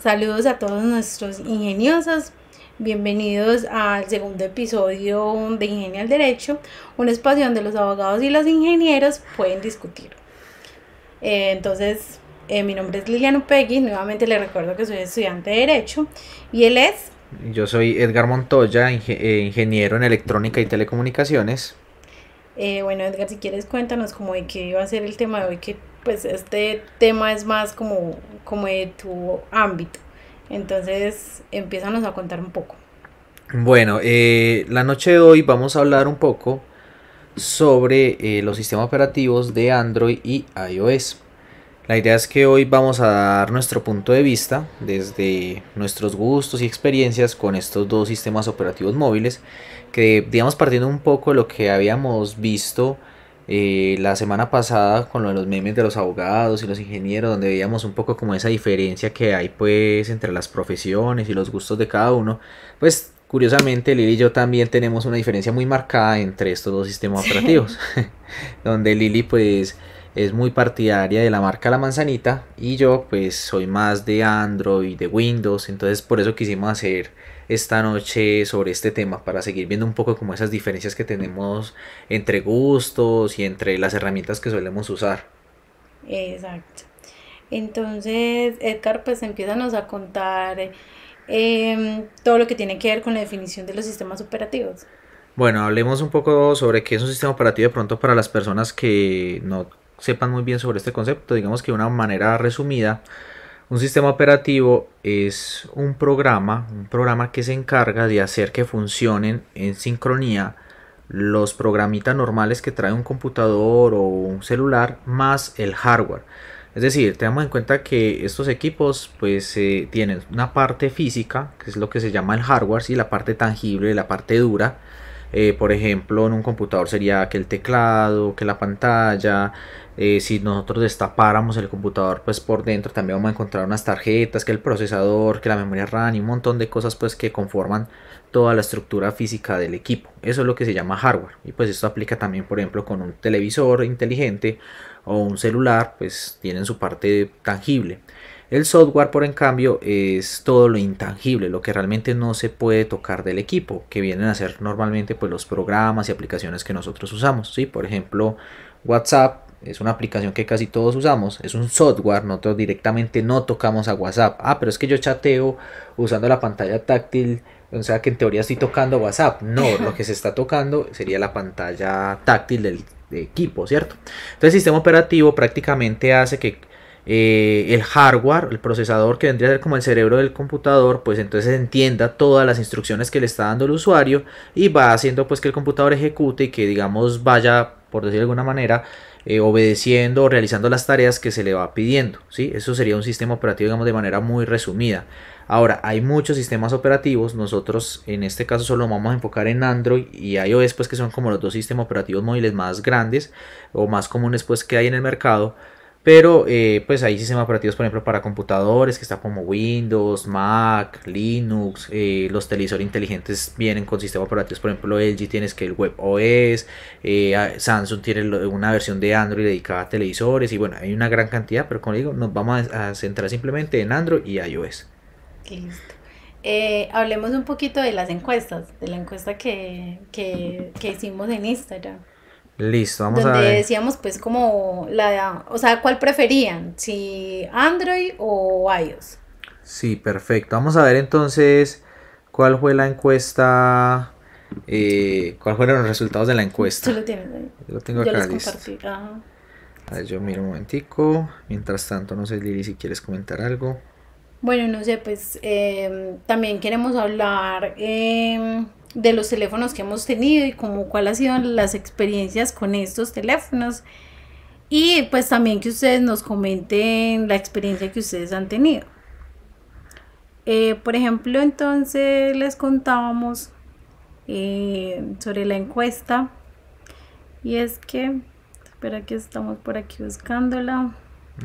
Saludos a todos nuestros ingeniosos. Bienvenidos al segundo episodio de Ingenio al Derecho, un espacio donde los abogados y los ingenieros pueden discutir. Eh, entonces, eh, mi nombre es Liliana Upegui, nuevamente le recuerdo que soy estudiante de Derecho y él es... Yo soy Edgar Montoya, eh, ingeniero en electrónica y telecomunicaciones. bueno, Edgar, si quieres cuéntanos cómo de qué iba a ser el tema de hoy, que pues este tema es más como, como de tu ámbito. Entonces, empiezanos a contar un poco. Bueno, eh, la noche de hoy vamos a hablar un poco sobre eh, los sistemas operativos de Android y iOS. La idea es que hoy vamos a dar nuestro punto de vista desde nuestros gustos y experiencias con estos dos sistemas operativos móviles, que digamos partiendo un poco de lo que habíamos visto eh, la semana pasada con lo de los memes de los abogados y los ingenieros, donde veíamos un poco como esa diferencia que hay pues entre las profesiones y los gustos de cada uno, pues curiosamente Lili y yo también tenemos una diferencia muy marcada entre estos dos sistemas operativos, donde Lili pues es muy partidaria de la marca La Manzanita y yo pues soy más de Android, de Windows, entonces por eso quisimos hacer esta noche sobre este tema para seguir viendo un poco como esas diferencias que tenemos entre gustos y entre las herramientas que solemos usar. Exacto. Entonces, Edgar, pues empiezanos a contar em, todo lo que tiene que ver con la definición de los sistemas operativos. Bueno, hablemos un poco sobre qué es un sistema operativo de pronto para las personas que no sepan muy bien sobre este concepto. Digamos que de una manera resumida, un sistema operativo es un programa, un programa que se encarga de hacer que funcionen en sincronía los programitas normales que trae un computador o un celular más el hardware. Es decir, tenemos en cuenta que estos equipos pues eh, tienen una parte física, que es lo que se llama el hardware, y la parte tangible, la parte dura, eh, por ejemplo, en un computador sería que el teclado, que la pantalla. Eh, si nosotros destapáramos el computador, pues por dentro también vamos a encontrar unas tarjetas, que el procesador, que la memoria RAM y un montón de cosas pues que conforman toda la estructura física del equipo. Eso es lo que se llama hardware. Y pues esto aplica también, por ejemplo, con un televisor inteligente o un celular, pues tienen su parte tangible. El software, por en cambio, es todo lo intangible, lo que realmente no se puede tocar del equipo, que vienen a ser normalmente pues, los programas y aplicaciones que nosotros usamos. ¿sí? Por ejemplo, WhatsApp es una aplicación que casi todos usamos, es un software, nosotros directamente no tocamos a WhatsApp. Ah, pero es que yo chateo usando la pantalla táctil, o sea que en teoría estoy tocando WhatsApp. No, lo que se está tocando sería la pantalla táctil del equipo, ¿cierto? Entonces el sistema operativo prácticamente hace que eh, el hardware, el procesador que vendría a ser como el cerebro del computador, pues entonces entienda todas las instrucciones que le está dando el usuario y va haciendo pues que el computador ejecute y que digamos vaya, por decir de alguna manera, eh, obedeciendo o realizando las tareas que se le va pidiendo. ¿sí? Eso sería un sistema operativo digamos de manera muy resumida. Ahora, hay muchos sistemas operativos, nosotros en este caso solo vamos a enfocar en Android y iOS, pues que son como los dos sistemas operativos móviles más grandes o más comunes pues que hay en el mercado. Pero eh, pues hay sistemas operativos, por ejemplo, para computadores, que está como Windows, Mac, Linux, eh, los televisores inteligentes vienen con sistemas operativos, por ejemplo, LG tienes que el Web OS, eh, Samsung tiene una versión de Android dedicada a televisores y bueno, hay una gran cantidad, pero como digo, nos vamos a, centrar simplemente en Android y iOS. Listo. hablemos un poquito de las encuestas, de la encuesta que, que, que hicimos en Instagram. Listo, vamos a ver. decíamos pues como la, o sea, ¿cuál preferían? Si Android o iOS. Sí, perfecto. Vamos a ver entonces cuál fue la encuesta, eh, cuáles fueron los resultados de la encuesta. Tú lo tienes ahí. Yo lo tengo acá listo. A ver, yo miro un momentico. Mientras tanto, no sé, Lili, si quieres comentar algo. Bueno, no sé, pues eh, también queremos hablar eh, de los teléfonos que hemos tenido y como cuáles han sido las experiencias con estos teléfonos. Y pues también que ustedes nos comenten la experiencia que ustedes han tenido. Eh, por ejemplo, entonces les contábamos eh, sobre la encuesta. Y es que, espera que estamos por aquí buscándola.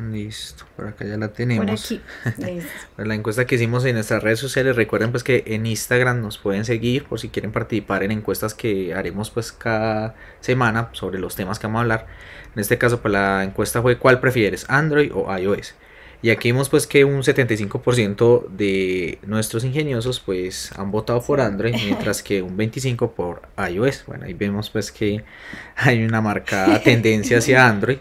Listo, por acá ya la tenemos. Pues la encuesta que hicimos en nuestras redes sociales, recuerden pues que en Instagram nos pueden seguir por si quieren participar en encuestas que haremos pues cada semana sobre los temas que vamos a hablar. En este caso pues la encuesta fue ¿cuál prefieres? Android o iOS. Y aquí vemos pues que un 75% de nuestros ingeniosos pues han votado por Android, mientras que un 25% por iOS. Bueno, ahí vemos pues que hay una marcada tendencia hacia Android.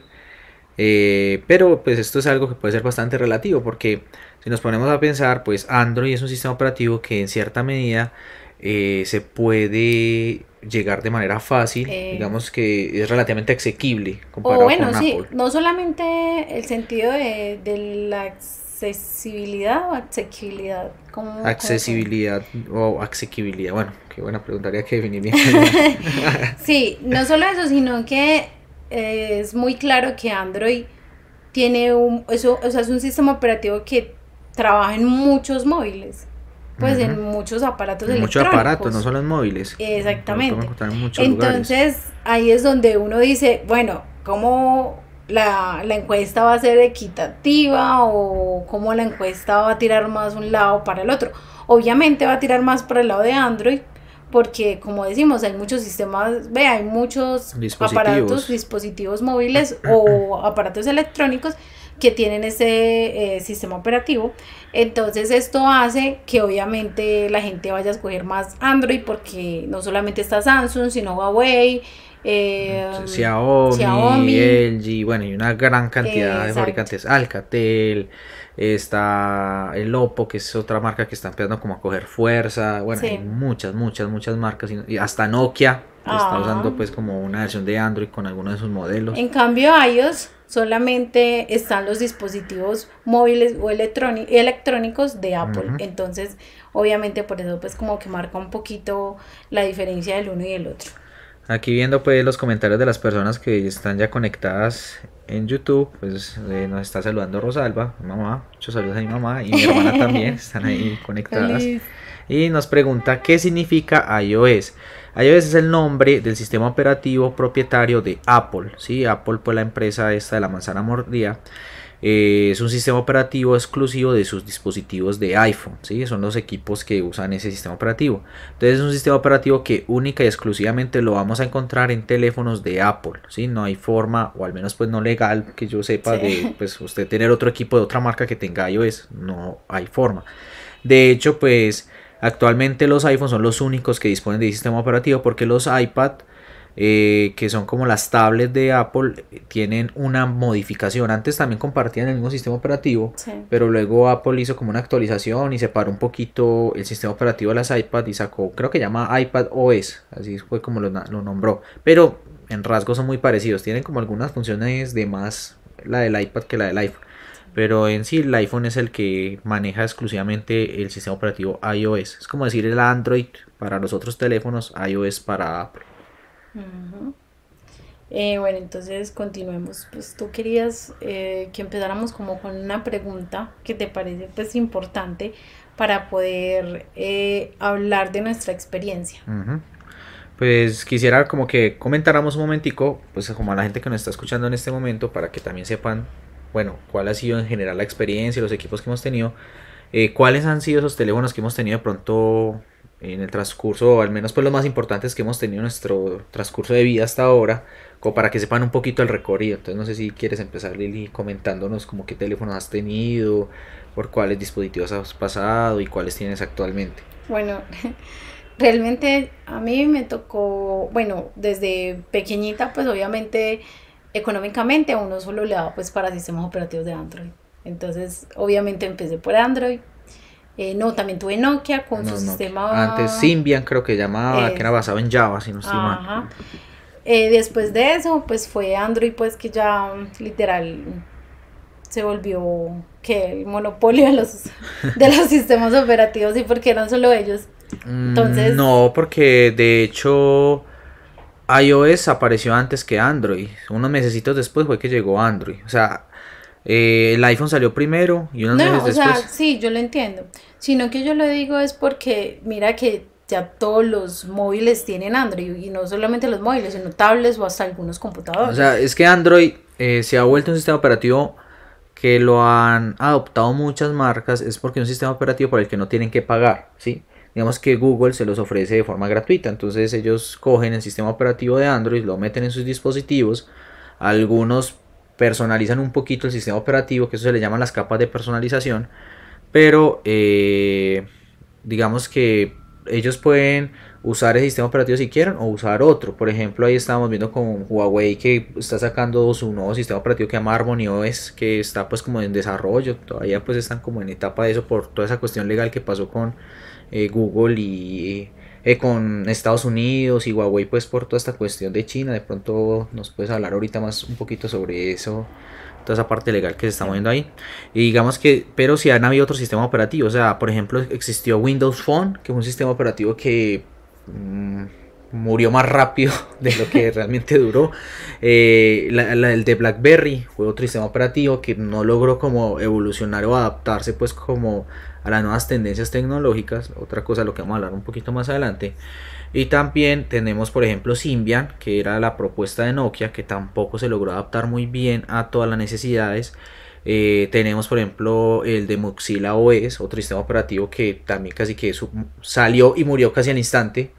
Eh, pero pues esto es algo que puede ser bastante relativo porque si nos ponemos a pensar pues Android es un sistema operativo que en cierta medida eh, se puede llegar de manera fácil, eh. digamos que es relativamente asequible comparado o bueno, sí, no solamente el sentido de, la accesibilidad o asequibilidad. accesibilidad o asequibilidad, bueno, qué buena preguntaría que definir bien. sí, no solo eso, sino que es muy claro que Android tiene un, eso, o sea, es un sistema operativo que trabaja en muchos móviles pues en muchos aparatos en Muchos aparatos, no solo en móviles. Exactamente. Entonces, ahí es donde uno dice, bueno, ¿cómo la, la, encuesta va a ser equitativa o cómo la encuesta va a tirar más un lado para el otro? Obviamente va a tirar más para el lado de Android, porque como decimos, hay muchos sistemas, ve, hay muchos aparatos, dispositivos móviles o aparatos electrónicos que tienen ese eh, sistema operativo. Entonces esto hace que obviamente la gente vaya a escoger más Android porque no solamente está Samsung, sino Huawei. Eh, Xiaomi, LG, bueno, y una gran cantidad de fabricantes, Alcatel, está el Oppo, que es otra marca que está empezando como a coger fuerza, bueno, hay muchas, muchas, muchas marcas, y hasta Nokia está usando ah. pues como una versión de Android con algunos de sus modelos. En cambio iOS solamente están los dispositivos móviles o electrónicos de Apple. Entonces, obviamente por eso pues como que marca un poquito la diferencia del uno y el otro. Aquí viendo pues los comentarios de las personas que están ya conectadas en YouTube, pues eh, nos está saludando Rosalba, mamá, muchos saludos a mi mamá y mi hermana también, están ahí conectadas. Y nos pregunta qué significa iOS iOS es el nombre del sistema operativo propietario de Apple. ¿sí? Apple, pues la empresa esta de la manzana mordida, eh, es un sistema operativo exclusivo de sus dispositivos de iPhone. ¿sí? Son los equipos que usan ese sistema operativo. Entonces es un sistema operativo que única y exclusivamente lo vamos a encontrar en teléfonos de Apple. ¿sí? No hay forma, o al menos pues no legal, que yo sepa, de pues usted tener otro equipo de otra marca que tenga iOS. No hay forma. De hecho, pues Actualmente los iPhones son los únicos que disponen de sistema operativo porque los iPad, eh, que son como las tablets de Apple, tienen una modificación. Antes también compartían el mismo sistema operativo, pero luego Apple hizo como una actualización y separó un poquito el sistema operativo de las iPad y sacó, creo que llama iPad OS, así fue como lo, lo nombró. Pero en rasgos son muy parecidos, tienen como algunas funciones de más la del iPad que la del iPhone. Pero en sí el iPhone es el que maneja exclusivamente el sistema operativo iOS. Es como decir el Android para los otros teléfonos, iOS para Apple. Eh, bueno, entonces continuemos. Pues tú querías eh, que empezáramos como con una pregunta que te parece pues importante para poder eh, hablar de nuestra experiencia. Pues quisiera como que comentáramos un momentico, pues como a la gente que nos está escuchando en este momento, para que también sepan bueno, cuál ha sido en general la experiencia, los equipos que hemos tenido, eh, cuáles han sido esos teléfonos que hemos tenido de pronto en el transcurso, o al menos pues los más importantes que hemos tenido en nuestro transcurso de vida hasta ahora, como para que sepan un poquito el recorrido. Entonces no sé si quieres empezar Lili comentándonos como qué teléfonos has tenido, por cuáles dispositivos has pasado y cuáles tienes actualmente. Bueno, realmente a mí me tocó, bueno, desde pequeñita pues obviamente económicamente a uno solo le daba pues para sistemas operativos de Android. Entonces, obviamente empecé por Android. Eh, no, también tuve Nokia con su sistema. Antes Symbian creo que llamaba, que era basado en Java, si no estoy mal. Eh, después de eso, pues fue Android, pues que ya literal se volvió que el monopolio de los, de los sistemas operativos y porque eran solo ellos. Mm, Entonces. No, porque de hecho iOS apareció antes que Android. Unos meses después fue que llegó Android. O sea, eh, el iPhone salió primero y unos meses después. O sea, sí, yo lo entiendo. Sino que yo lo digo es porque, mira que ya todos los móviles tienen Android y no solamente los móviles, sino tablets o hasta algunos computadores. O sea, es que Android eh, se ha vuelto un sistema operativo que lo han adoptado muchas marcas, es porque es un sistema operativo por el que no tienen que pagar, ¿sí? digamos que Google se los ofrece de forma gratuita. Entonces ellos cogen el sistema operativo de Android, lo meten en sus dispositivos. Algunos personalizan un poquito el sistema operativo, que eso se le llaman las capas de personalización, pero eh, digamos que ellos pueden usar el sistema operativo si quieren o usar otro. Por ejemplo, ahí estamos viendo con Huawei que está sacando su nuevo sistema operativo que se llama Harmony que está pues como en desarrollo, todavía pues están como en etapa de eso por toda esa cuestión legal que pasó con eh, Google y eh, con Estados Unidos y Huawei pues por toda esta cuestión de China. De pronto nos puedes hablar ahorita más un poquito sobre eso toda esa parte legal que se está moviendo ahí. Y digamos que, pero si han habido otros sistemas operativos, o sea, por ejemplo, existió Windows Phone, que es un sistema operativo que Mm, murió más rápido de lo que realmente duró. Eh, el de BlackBerry fue otro sistema operativo que no logró como evolucionar o adaptarse pues como a las nuevas tendencias tecnológicas. Otra cosa de lo que vamos a hablar un poquito más adelante. Y también tenemos por ejemplo Symbian, que era la propuesta de Nokia, que tampoco se logró adaptar muy bien a todas las necesidades. Eh, tenemos por ejemplo el de Mozilla OS, otro sistema operativo que también casi que salió y murió casi al instante.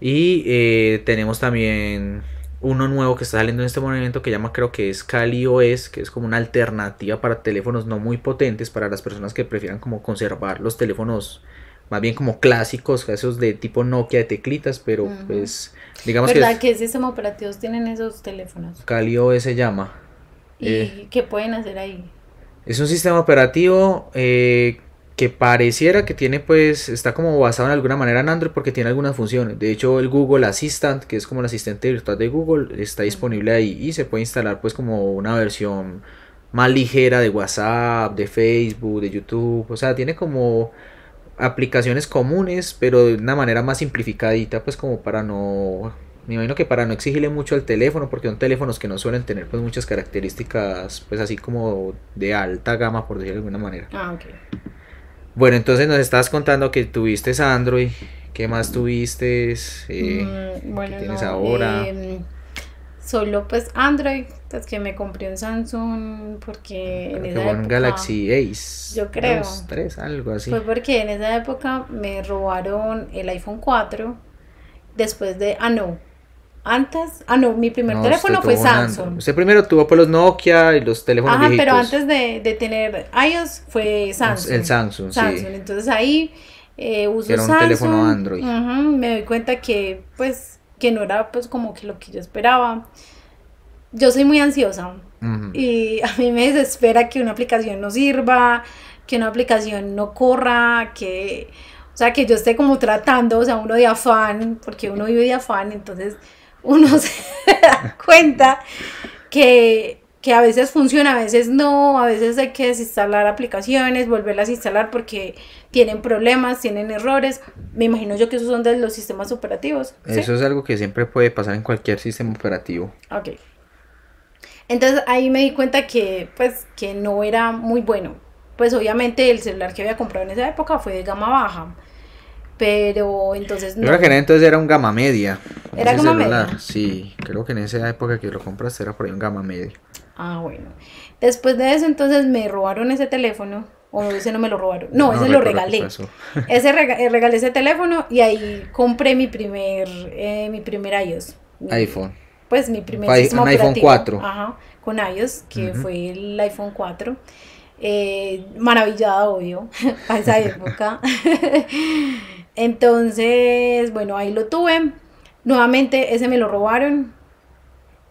Y eh, tenemos también uno nuevo que está saliendo en este momento que llama creo que es Kali OS, que es como una alternativa para teléfonos no muy potentes, para las personas que prefieran como conservar los teléfonos más bien como clásicos, esos de tipo Nokia de teclitas, pero pues digamos ¿verdad que... ¿Qué sistema operativos tienen esos teléfonos? Kali OS se llama. ¿Y eh, qué pueden hacer ahí? Es un sistema operativo eh, que pareciera que tiene pues está como basado en alguna manera en Android porque tiene algunas funciones. De hecho el Google Assistant, que es como el asistente virtual de Google, está disponible ahí y se puede instalar pues como una versión más ligera de WhatsApp, de Facebook, de YouTube. O sea, tiene como aplicaciones comunes, pero de una manera más simplificadita pues como para no me imagino que para no exigirle mucho al teléfono, porque son teléfonos que no suelen tener pues muchas características, pues así como de alta gama, por decirlo de alguna manera. Ah, ok. Bueno, entonces nos estabas contando que tuviste Android, ¿qué más tuviste? Eh, mm, bueno, ¿qué tienes ahora? Em, solo pues Android, pues que me compré un Samsung porque en esa época, Galaxy Ace. Yo creo. tres, algo así. Fue porque en esa época me robaron el iPhone 4 después de, ah no, antes, ah no, mi primer teléfono fue Samsung. Usted primero tuvo pues los Nokia y los teléfonos Ajá, pero antes de, de, tener iOS fue Samsung. El Samsung, Samsung. Entonces ahí eh, uso era un teléfono Android. me doy cuenta que pues que no era pues como que lo que yo esperaba. Yo soy muy ansiosa y a mí me desespera que una aplicación no sirva, que una aplicación no corra, que o sea, que yo esté como tratando, o sea, uno de afán, porque uno vive de afán, entonces uno se da cuenta que, a veces funciona, a veces no, a veces hay que desinstalar aplicaciones, volverlas a instalar porque tienen problemas, tienen errores. Me imagino yo que esos son de los sistemas operativos. Eso es algo que siempre puede pasar en cualquier sistema operativo. Ok. Entonces ahí me di cuenta que pues que no era muy bueno. Pues obviamente el celular que había comprado en esa época fue de gama baja pero entonces no. Yo creo que entonces era un gama media. ¿Era gama media? Sí, creo que en esa época que lo compraste era por ahí un gama media. Ah, bueno. Después de eso entonces me robaron ese teléfono. O ese no me lo robaron. No, ese lo regalé. ese eh, regalé ese teléfono y ahí compré mi primer, eh, mi primer iOS. iPhone. Pues mi primer sistema iPhone 4. Ajá, con iOS, que fue el iPhone 4. Eh, maravillada, obvio, a esa época. Entonces, bueno, ahí lo tuve. Nuevamente, ese me lo robaron.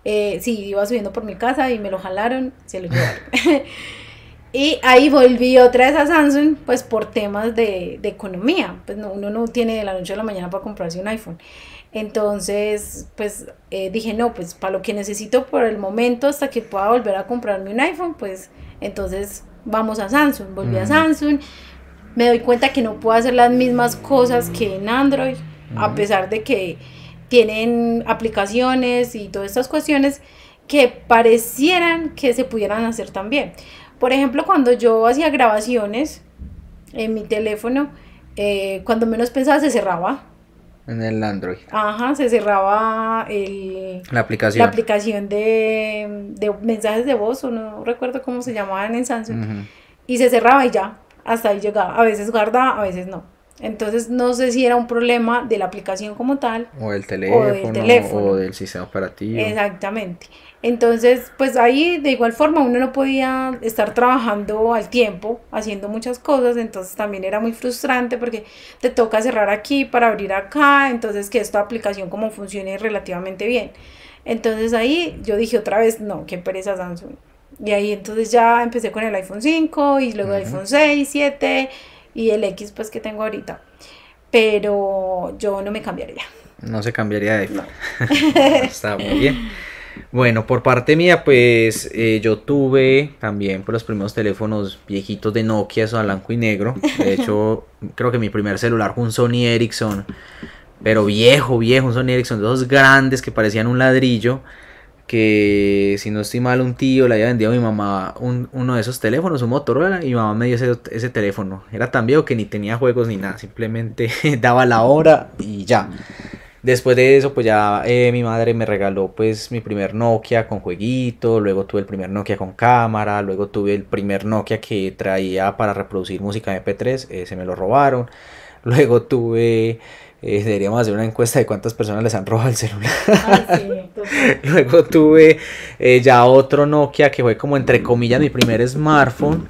Eh, sí, iba subiendo por mi casa y me lo jalaron, se lo llevaron. y ahí volví otra vez a Samsung, pues por temas de, economía. Pues no, uno no tiene de la noche a la mañana para comprarse un iPhone. Entonces, pues eh, dije, no, pues para lo que necesito por el momento hasta que pueda volver a comprarme un iPhone, pues entonces vamos a Samsung. Volví a Samsung me doy cuenta que no puedo hacer las mismas cosas que en Android, a pesar de que tienen aplicaciones y todas estas cuestiones que parecieran que se pudieran hacer también. Por ejemplo, cuando yo hacía grabaciones en mi teléfono, eh, cuando menos pensaba se cerraba. En el Android. Ajá, se cerraba el, la aplicación, la aplicación de, de mensajes de voz, o no recuerdo cómo se llamaban en Samsung. Y se cerraba y ya, hasta ahí llegaba. A veces guardaba, a veces no. Entonces no sé si era un problema de la aplicación como tal. O del teléfono, o del, sistema operativo. Exactamente. Entonces, pues ahí de igual forma uno no podía estar trabajando al tiempo, haciendo muchas cosas, entonces también era muy frustrante porque te toca cerrar aquí para abrir acá, entonces que esta aplicación como funcione relativamente bien. Entonces ahí yo dije otra vez, no, qué pereza Samsung. Y ahí entonces ya empecé con el iPhone 5 y luego el iPhone 6, 7 y el X pues que tengo ahorita. Pero yo no me cambiaría. No se cambiaría de iPhone. Está muy bien. Bueno, por parte mía, pues eh, yo tuve también por pues, los primeros teléfonos viejitos de Nokia, eso a blanco y negro. De hecho, creo que mi primer celular fue un Sony Ericsson, pero viejo, viejo, un Sony Ericsson de esos grandes que parecían un ladrillo. Que si no estoy mal, un tío le había vendido a mi mamá uno de esos teléfonos, un Motorola, y mi mamá me dio ese, ese teléfono. Era tan viejo que ni tenía juegos ni nada, simplemente daba la hora y ya. Después de eso, pues ya eh, mi madre me regaló pues mi primer Nokia con jueguito, luego tuve el primer Nokia con cámara, luego tuve el primer Nokia que traía para reproducir música MP3, eh, se me lo robaron, luego tuve... Eh, deberíamos hacer una encuesta de cuántas personas les han robado el celular. luego tuve ya otro Nokia que fue como entre comillas mi primer smartphone.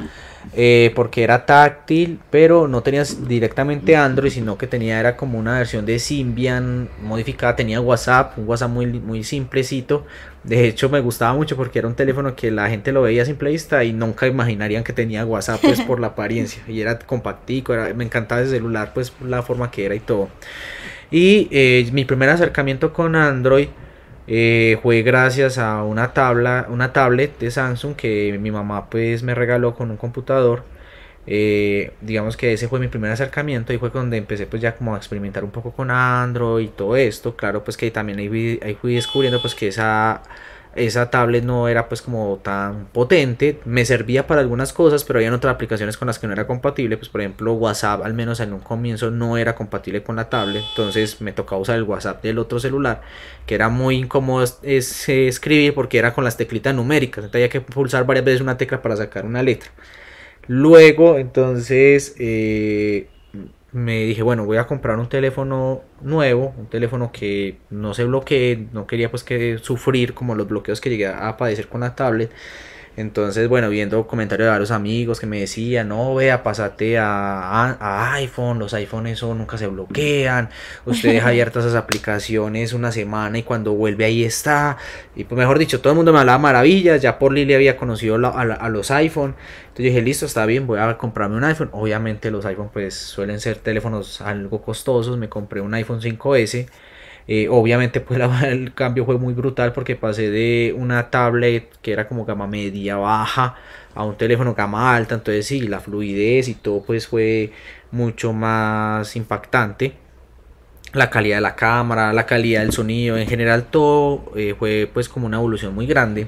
Eh, porque era táctil, pero no tenía directamente Android, sino que tenía era como una versión de Symbian modificada, tenía WhatsApp, un WhatsApp muy, muy simplecito. De hecho me gustaba mucho porque era un teléfono que la gente lo veía a simple vista y nunca imaginarían que tenía WhatsApp pues por la apariencia y era compactico, era, me encantaba ese celular pues la forma que era y todo. Y eh, mi primer acercamiento con Android eh, fue gracias a una tabla, una tablet de Samsung que mi mamá pues me regaló con un computador. Eh, digamos que ese fue mi primer acercamiento y fue donde empecé pues ya como a experimentar un poco con Android y todo esto. Claro pues que también ahí, ahí fui descubriendo pues que esa esa tablet no era pues como tan potente, me servía para algunas cosas, pero había otras aplicaciones con las que no era compatible, pues por ejemplo WhatsApp al menos en un comienzo no era compatible con la tablet, entonces me tocaba usar el WhatsApp del otro celular, que era muy incómodo es, escribir porque era con las teclitas numéricas, entonces había que pulsar varias veces una tecla para sacar una letra. Luego, entonces, eh, me dije, bueno, voy a comprar un teléfono nuevo, un teléfono que no se bloquee, no quería pues que sufrir como los bloqueos que llegué a padecer con la tablet. Entonces, bueno, viendo comentarios de varios amigos que me decían, no, vea, pasate a, iPhone, los iPhones eso nunca se bloquean, usted deja abiertas esas aplicaciones una semana y cuando vuelve ahí está. Y pues mejor dicho, todo el mundo me hablaba maravillas, ya por Lili había conocido a, los iPhone. Entonces dije, listo, está bien, voy a comprarme un iPhone. Obviamente los iPhone pues suelen ser teléfonos algo costosos, me compré un iPhone 5S. Eh, obviamente pues el cambio fue muy brutal porque pasé de una tablet que era como gama media baja a un teléfono gama alta, entonces sí, la fluidez y todo pues fue mucho más impactante. La calidad de la cámara, la calidad del sonido, en general todo eh, fue pues como una evolución muy grande.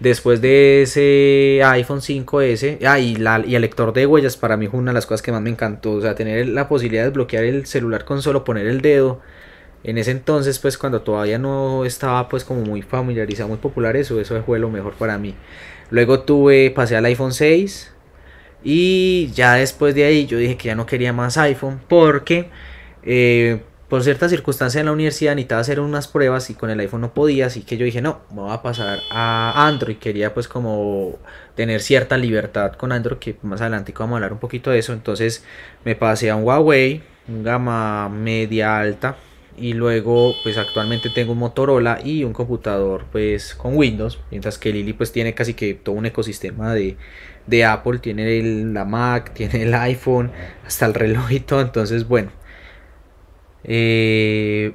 Después de ese iPhone 5S, ah, y, la, y el lector de huellas para mí fue una de las cosas que más me encantó, o sea, tener la posibilidad de bloquear el celular con solo poner el dedo. En ese entonces pues cuando todavía no estaba pues como muy familiarizado muy popular eso eso fue lo mejor para mí. Luego tuve pasé al iPhone 6 y ya después de ahí yo dije que ya no quería más iPhone porque eh, por ciertas circunstancias en la universidad necesitaba hacer unas pruebas y con el iPhone no podía así que yo dije no me voy a pasar a Android quería pues como tener cierta libertad con Android que más adelante vamos a hablar un poquito de eso. Entonces me pasé a un Huawei un gama media alta y luego pues actualmente tengo un Motorola y un computador pues con Windows mientras que Lili pues tiene casi que todo un ecosistema de, Apple. Tiene la Mac tiene el iPhone hasta el reloj y todo. Entonces bueno eh,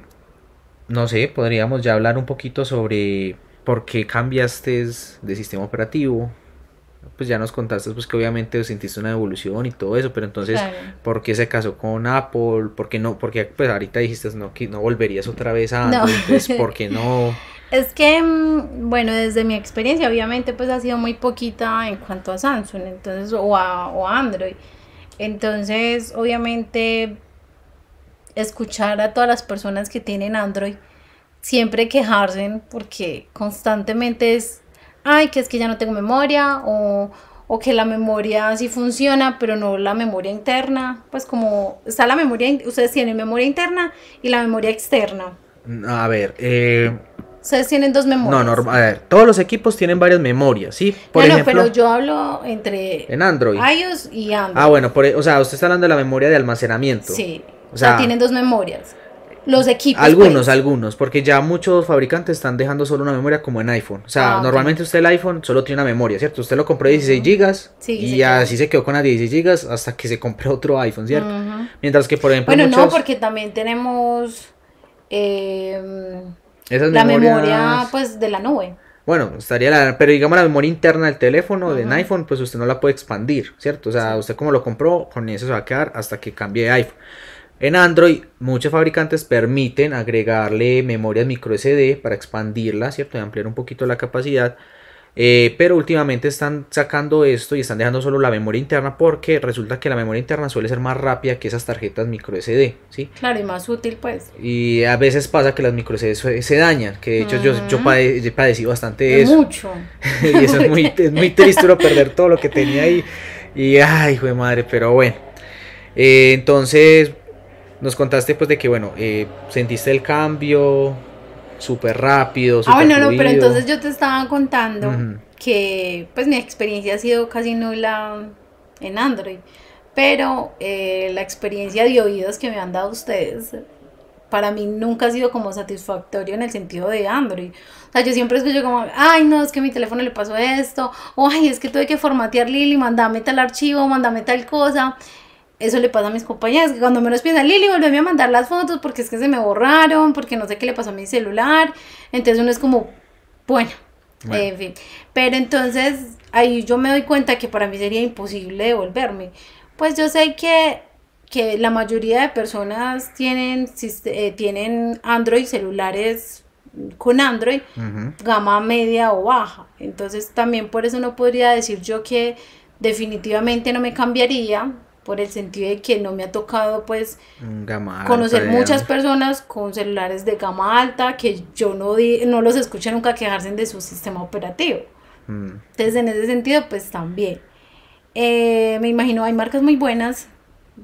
no sé podríamos ya hablar un poquito sobre por qué cambiaste de sistema operativo pues ya nos contaste pues que obviamente sentiste una evolución y todo eso, pero entonces, ¿por qué se casó con Apple? ¿Por qué no? Porque pues ahorita dijiste no, que no volverías otra vez a Android, no. ¿por qué no? Es que, mm, bueno, desde mi experiencia, obviamente, pues ha sido muy poquita en cuanto a Samsung, entonces, o a, o a Android. Entonces, obviamente, escuchar a todas las personas que tienen Android, siempre quejarse, porque constantemente es ay, que es que ya no tengo memoria o, o que la memoria sí funciona, pero no la memoria interna. Pues como está la memoria, ustedes tienen memoria interna y la memoria externa. A ver, eh, Ustedes tienen dos memorias. No, normal. A ver, todos los equipos tienen varias memorias, ¿sí? Por no, ejemplo, no, pero yo hablo entre en Android. iOS y Android. Ah, bueno, por, e, o sea, usted está hablando de la memoria de almacenamiento. Sí. O sea, tienen dos memorias. Los equipos. Algunos, pues. algunos, porque ya muchos fabricantes están dejando solo una memoria como en iPhone. O sea, ah, normalmente usted el iPhone solo tiene una memoria, ¿cierto? Usted lo compró 16 GB y así se quedó con las 16 GB hasta que se compró otro iPhone, ¿cierto? Mientras que, por ejemplo. Bueno, no, porque también tenemos. Eh, la memoria pues de la nube. Bueno, estaría la, pero digamos la memoria interna del teléfono, de iPhone, pues usted no la puede expandir, ¿cierto? O sea, usted como lo compró, con eso se va a quedar hasta que cambie de iPhone. En Android, muchos fabricantes permiten agregarle memorias micro SD para expandirla, ¿cierto? Y ampliar un poquito la capacidad. Eh, pero últimamente están sacando esto y están dejando solo la memoria interna porque resulta que la memoria interna suele ser más rápida que esas tarjetas micro SD, ¿sí? Claro, y más útil pues. Y a veces pasa que las micro SD se dañan, que de hecho yo, yo, he padecido bastante eso. Mucho. y eso es muy, es muy triste perder todo lo que tenía ahí. Y ay, hijo de madre, pero bueno. Eh, entonces, nos contaste pues de que, bueno, eh, sentiste el cambio, súper rápido. ah, bueno, no, pero entonces yo te estaba contando que pues mi experiencia ha sido casi nula en Android, pero eh, la experiencia de oídos que me han dado ustedes para mí nunca ha sido como satisfactorio en el sentido de Android. O sea, yo siempre escucho como, ay, no, es que a mi teléfono le pasó esto, o ay, es que tuve que formatear Lili, mandame tal archivo, mandame tal cosa eso le pasa a mis compañeras, que cuando menos piensan, Lili, volveme a mandar las fotos porque es que se me borraron, porque no sé qué le pasó a mi celular. Entonces uno es como, bueno, en fin. Pero entonces ahí yo me doy cuenta que para mí sería imposible devolverme. Pues yo sé que, que la mayoría de personas tienen, eh, tienen Android, celulares con Android, gama media o baja. Entonces también por eso no podría decir yo que definitivamente no me cambiaría por el sentido de que no me ha tocado pues conocer muchas personas con celulares de gama alta que yo no, no los escucho nunca quejarse de su sistema operativo. Mm. Entonces en ese sentido pues también. Eh, me imagino hay marcas muy buenas,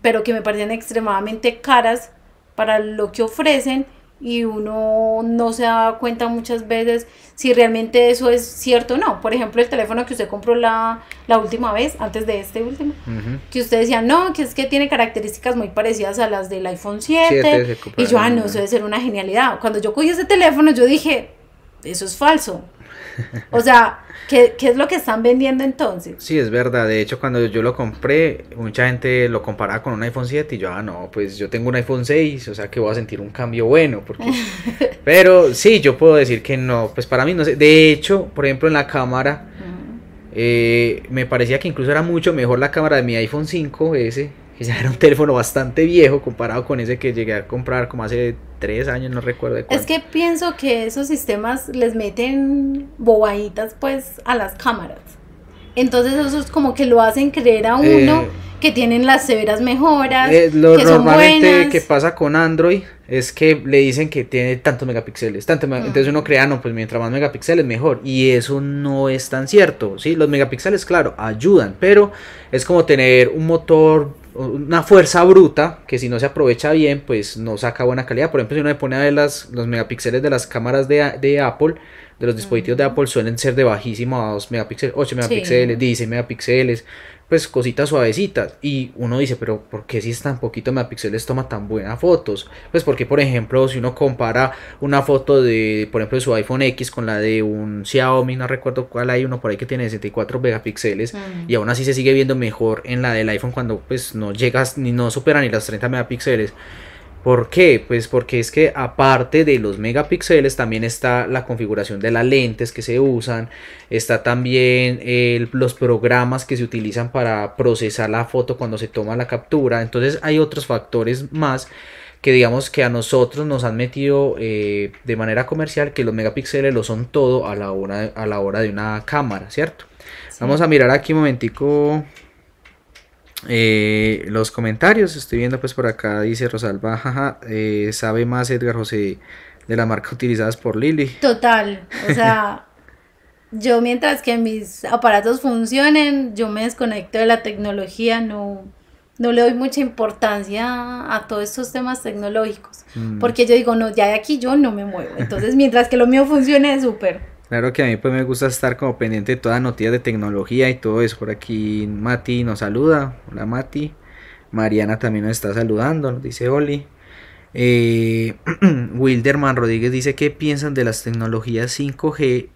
pero que me parecen extremadamente caras para lo que ofrecen y uno no se da cuenta muchas veces si realmente eso es cierto o no. Por ejemplo, el teléfono que usted compró la, la última vez, antes de este último, que usted decía, no, que es que tiene características muy parecidas a las del iPhone 7. y yo, ah, no, eso debe ser una genialidad. Cuando yo cogí ese teléfono, yo dije, eso es falso. O sea, ¿qué, es lo que están vendiendo entonces? Sí, es verdad. De hecho, cuando yo lo compré, mucha gente lo comparaba con un iPhone 7 y yo, ah, no, pues yo tengo un iPhone 6, o sea que voy a sentir un cambio bueno. Porque... Pero sí, yo puedo decir que no, pues para mí no sé. De hecho, por ejemplo, en la cámara, eh, me parecía que incluso era mucho mejor la cámara de mi iPhone 5, ese, que ya era un teléfono bastante viejo comparado con ese que llegué a comprar como hace tres años, no recuerdo de Es que pienso que esos sistemas les meten bobaditas pues a las cámaras. Entonces eso es como que lo hacen creer a uno eh, que tienen las severas mejoras. Eh, lo que normalmente que pasa con Android es que le dicen que tiene tantos megapíxeles, tanto entonces uno crea, no, pues mientras más megapíxeles mejor. Y eso no es tan cierto. Sí, los megapíxeles, claro, ayudan, pero es como tener un motor una fuerza bruta que si no se aprovecha bien pues no saca buena calidad. Por ejemplo si uno le pone a ver las, los megapíxeles de las cámaras de, de Apple de los dispositivos de Apple suelen ser de bajísimos megapíxeles 8 megapíxeles 16 megapíxeles pues cositas suavecitas. Y uno dice, pero ¿por qué si es tan poquito megapíxeles toma tan buenas fotos? Pues porque, por ejemplo, si uno compara una foto de, por ejemplo, de su iPhone X con la de un Xiaomi, no recuerdo cuál hay uno por ahí que tiene 64 megapíxeles, mm. y aún así se sigue viendo mejor en la del iPhone cuando pues no llegas ni no supera ni las 30 megapíxeles. ¿Por qué? Pues porque es que aparte de los megapíxeles también está la configuración de las lentes que se usan, está también los programas que se utilizan para procesar la foto cuando se toma la captura, entonces hay otros factores más que digamos que a nosotros nos han metido eh, de manera comercial que los megapíxeles lo son todo a la hora, a la hora de una cámara, ¿cierto? Vamos a mirar aquí un momentico eh, los comentarios, estoy viendo pues por acá, dice Rosalba, jaja, eh, sabe más Edgar José de la marca utilizadas por Lili. Total, o sea, yo mientras que mis aparatos funcionen, yo me desconecto de la tecnología, no, no le doy mucha importancia a todos estos temas tecnológicos, Mm. porque yo digo, no, ya de aquí yo no me muevo. Entonces, mientras que lo mío funcione, súper. Claro que a mí pues me gusta estar como pendiente de todas las noticias de tecnología y todo eso. Por aquí Mati nos saluda. Hola Mati. Mariana también nos está saludando, nos dice Oli. Eh, Wilderman Rodríguez dice qué piensan de las tecnologías 5G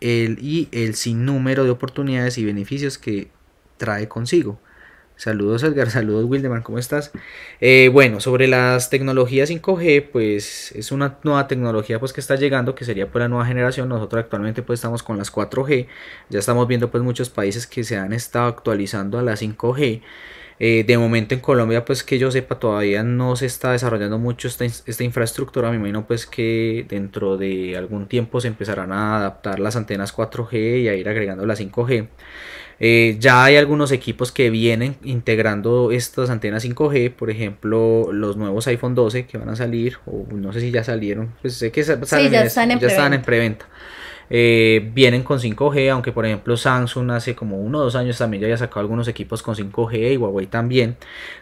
el, y el sinnúmero de oportunidades y beneficios que trae consigo. Saludos Edgar, saludos Wilderman, ¿cómo estás? Eh, bueno, sobre las tecnologías 5G, pues es una nueva tecnología pues que está llegando, que sería pues la nueva generación. Nosotros actualmente pues estamos con las 4G, ya estamos viendo pues muchos países que se han estado actualizando a la 5G. Eh, de momento en Colombia, pues que yo sepa, todavía no se está desarrollando mucho esta, esta, infraestructura. Me imagino pues que dentro de algún tiempo se empezarán a adaptar las antenas 4G y a ir agregando la 5G. Eh, ya hay algunos equipos que vienen integrando estas antenas 5G, por ejemplo, los nuevos iPhone 12 que van a salir, o no sé si ya salieron, pues sé que salen, sí, ya, están en, ya están en preventa. Eh, vienen con 5G, aunque por ejemplo Samsung hace como uno o dos años también ya había sacado algunos equipos con 5G y Huawei también.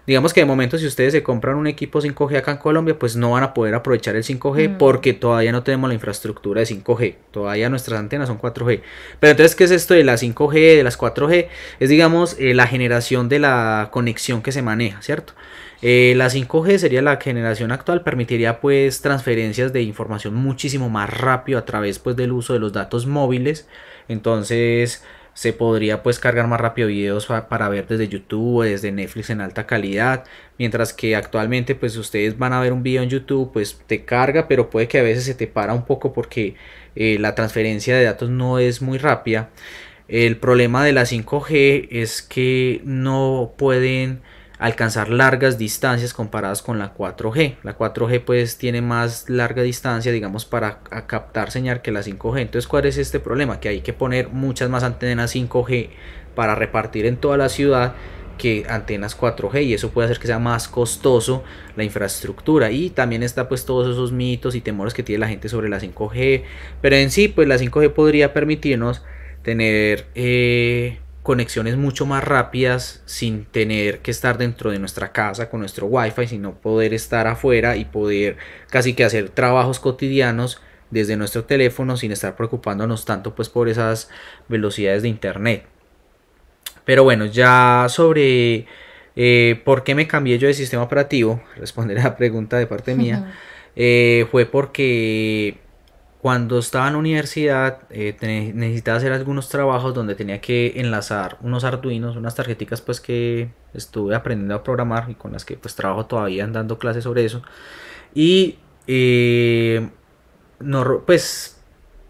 Digamos que de momento si ustedes se compran un equipo 5G acá en Colombia, pues no van a poder aprovechar el 5G mm. porque todavía no tenemos la infraestructura de 5G. Todavía nuestras antenas son 4G. Pero entonces, ¿qué es esto de la 5G, de las 4G? Es digamos eh, la generación de la conexión que se maneja, ¿cierto? Eh, la 5G sería la generación actual, permitiría pues transferencias de información muchísimo más rápido a través pues del uso de los datos móviles. Entonces se podría pues cargar más rápido videos para ver desde YouTube o desde Netflix en alta calidad. Mientras que actualmente pues ustedes van a ver un video en YouTube pues te carga pero puede que a veces se te para un poco porque eh, la transferencia de datos no es muy rápida. El problema de la 5G es que no pueden alcanzar largas distancias comparadas con la 4G. La 4G pues tiene más larga distancia, digamos, para captar señal que la 5G. Entonces, ¿cuál es este problema? Que hay que poner muchas más antenas 5G para repartir en toda la ciudad que antenas 4G y eso puede hacer que sea más costoso la infraestructura y también está pues todos esos mitos y temores que tiene la gente sobre la 5G pero en sí pues la 5G podría permitirnos tener eh, conexiones mucho más rápidas sin tener que estar dentro de nuestra casa con nuestro wifi, sino poder estar afuera y poder casi que hacer trabajos cotidianos desde nuestro teléfono sin estar preocupándonos tanto pues por esas velocidades de internet. Pero bueno, ya sobre eh, por qué me cambié yo de sistema operativo, responder a la pregunta de parte mía, eh, fue porque cuando estaba en universidad eh, necesitaba hacer algunos trabajos donde tenía que enlazar unos arduinos, unas tarjeticas pues que estuve aprendiendo a programar y con las que pues trabajo todavía dando clases sobre eso. Y eh, no, pues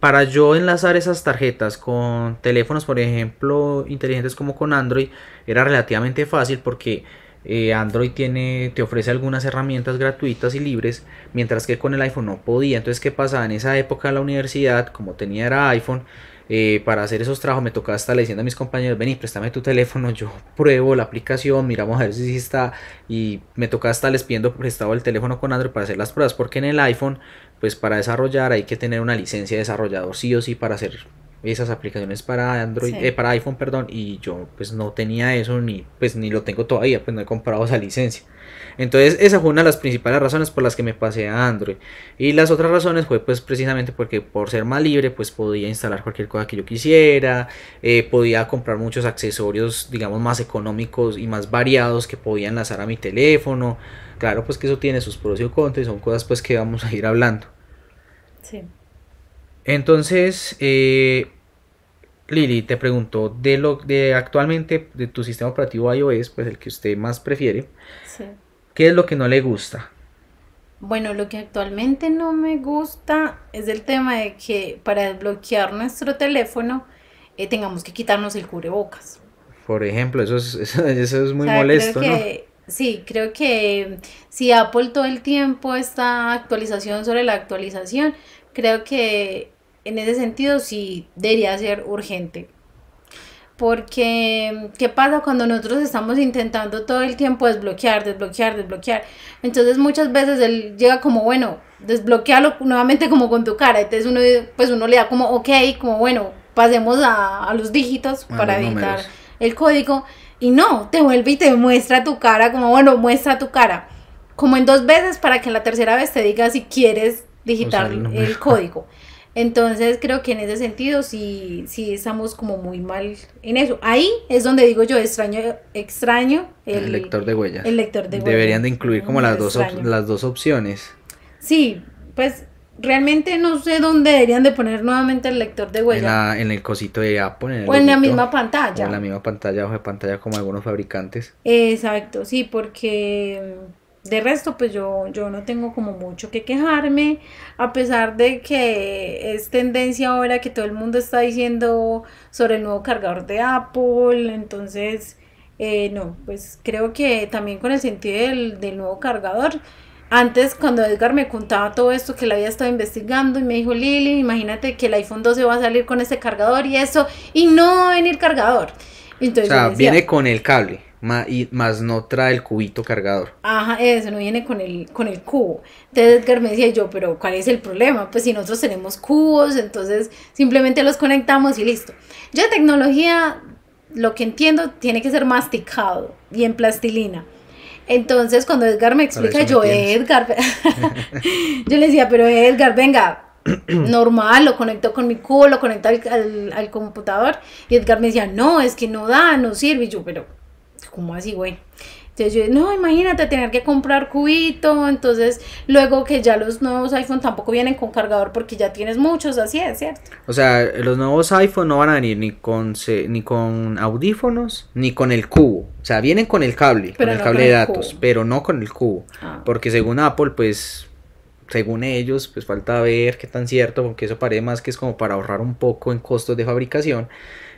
para yo enlazar esas tarjetas con teléfonos por ejemplo inteligentes como con Android era relativamente fácil porque eh, Android tiene, te ofrece algunas herramientas gratuitas y libres, mientras que con el iPhone no podía. Entonces, ¿qué pasaba? En esa época la universidad, como tenía era iPhone, eh, para hacer esos trabajos me tocaba estar diciendo a mis compañeros, vení, préstame tu teléfono, yo pruebo la aplicación, miramos a ver si está, y me tocaba estarles pidiendo prestado el teléfono con Android para hacer las pruebas, porque en el iPhone, pues para desarrollar hay que tener una licencia de desarrollador sí o sí para hacer esas aplicaciones para Android, Sí. eh, para iPhone, perdón, y yo pues no tenía eso ni pues ni lo tengo todavía, pues no he comprado esa licencia. Entonces, esa fue una de las principales razones por las que me pasé a Android. Y las otras razones fue pues precisamente porque por ser más libre, pues podía instalar cualquier cosa que yo quisiera, eh, podía comprar muchos accesorios, digamos, más económicos y más variados que podía enlazar a mi teléfono. Claro, pues que eso tiene sus pros y contras, y son cosas pues que vamos a ir hablando. Sí. Entonces, eh, Lili te preguntó de lo de actualmente de tu sistema operativo iOS, pues el que usted más prefiere, sí. ¿qué es lo que no le gusta? Bueno, lo que actualmente no me gusta es el tema de que para desbloquear nuestro teléfono eh, tengamos que quitarnos el cubrebocas. Por ejemplo, eso es, eso, eso es muy O sea, molesto, creo ¿no? Sí, creo que si Apple todo el tiempo está actualización sobre la actualización, creo que en ese sentido sí debería ser urgente. Porque, ¿qué pasa cuando nosotros estamos intentando todo el tiempo desbloquear, desbloquear, desbloquear? Entonces muchas veces él llega como, bueno, desbloquealo nuevamente como con tu cara. Entonces uno, pues uno le da como, ok, como bueno, pasemos a, a los dígitos A para los números. el código. Y no, te vuelve y te muestra tu cara, como bueno, muestra tu cara, como en dos veces para que en la tercera vez te diga si quieres digitar el, código. Entonces creo que en ese sentido sí, sí estamos como muy mal en eso. Ahí es donde digo yo extraño, extraño el, lector de huellas. El lector de Deberían de incluir como las dos, las dos opciones. Sí, pues realmente no sé dónde deberían de poner nuevamente el lector de huella. En, el cosito de Apple. o en la misma pantalla. O en la misma pantalla, o de pantalla como algunos fabricantes. Exacto, sí, porque de resto pues yo, yo no tengo como mucho que quejarme, a pesar de que es tendencia ahora que todo el mundo está diciendo sobre el nuevo cargador de Apple, entonces... Eh, no, pues creo que también con el sentido del, del nuevo cargador, antes, cuando Edgar me contaba todo esto que le había estado investigando y me dijo, Lili, imagínate que el iPhone 12 va a salir con este cargador y eso, y no va a venir cargador. Entonces, o sea, viene con el cable, más, y, más no trae el cubito cargador. Ajá, eso, no viene con el, con el cubo. Entonces Edgar me decía yo, pero ¿cuál es el problema? Pues si nosotros tenemos cubos, entonces simplemente los conectamos y listo. Yo de tecnología, lo que entiendo, tiene que ser masticado y en plastilina. Entonces, cuando Edgar me explica, yo, Edgar, yo le decía, pero Edgar, venga, normal, lo conecto con mi cubo, lo conecto al, al, computador. Y Edgar me decía, no, es que no da, no sirve. Y yo, pero, ¿cómo así, güey? Entonces yo, no, imagínate tener que comprar cubito, entonces luego que ya los nuevos iPhone tampoco vienen con cargador porque ya tienes muchos, así es, ¿cierto? O sea, los nuevos iPhone no van a venir ni con ni con audífonos ni con el cubo. O sea, vienen con el cable, con el cable de datos, pero no con el cubo. Ah. Porque según Apple, pues según ellos, pues falta ver qué tan cierto, porque eso parece más que es como para ahorrar un poco en costos de fabricación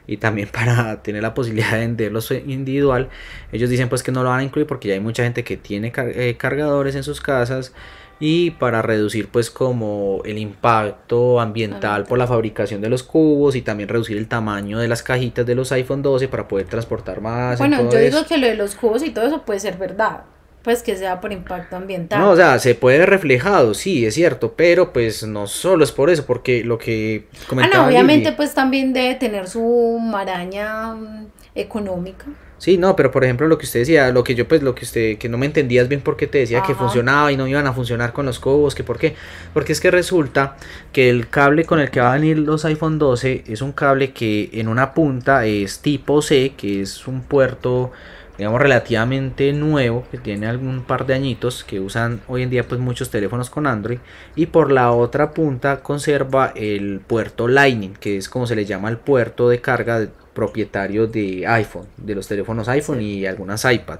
y también para tener la posibilidad de venderlos individual. Ellos dicen pues que no lo van a incluir porque ya hay mucha gente que tiene eh, cargadores en sus casas y para reducir pues como el impacto ambiental por la fabricación de los cubos y también reducir el tamaño de las cajitas de los iPhone 12 para poder transportar más. Bueno, yo digo que lo de los cubos y todo eso puede ser verdad pues que sea por impacto ambiental. No, o sea, se puede ver reflejado, sí, es cierto, pero pues no solo es por eso, porque lo que comentaba. Ah, no, obviamente pues también debe tener su maraña mm, económica. Sí, no, pero por ejemplo lo que usted decía, lo que yo pues lo que usted que no me entendías bien porque te decía que funcionaba y no iban a funcionar con los cubos, que por qué? Porque es que resulta que el cable con el que van a venir los iPhone 12 es un cable que en una punta es tipo C, que es un puerto digamos relativamente nuevo que tiene algún par de añitos que usan hoy en día pues muchos teléfonos con Android y por la otra punta conserva el puerto Lightning que es como se le llama el puerto de carga propietario de iPhone de los teléfonos iPhone y algunas iPad.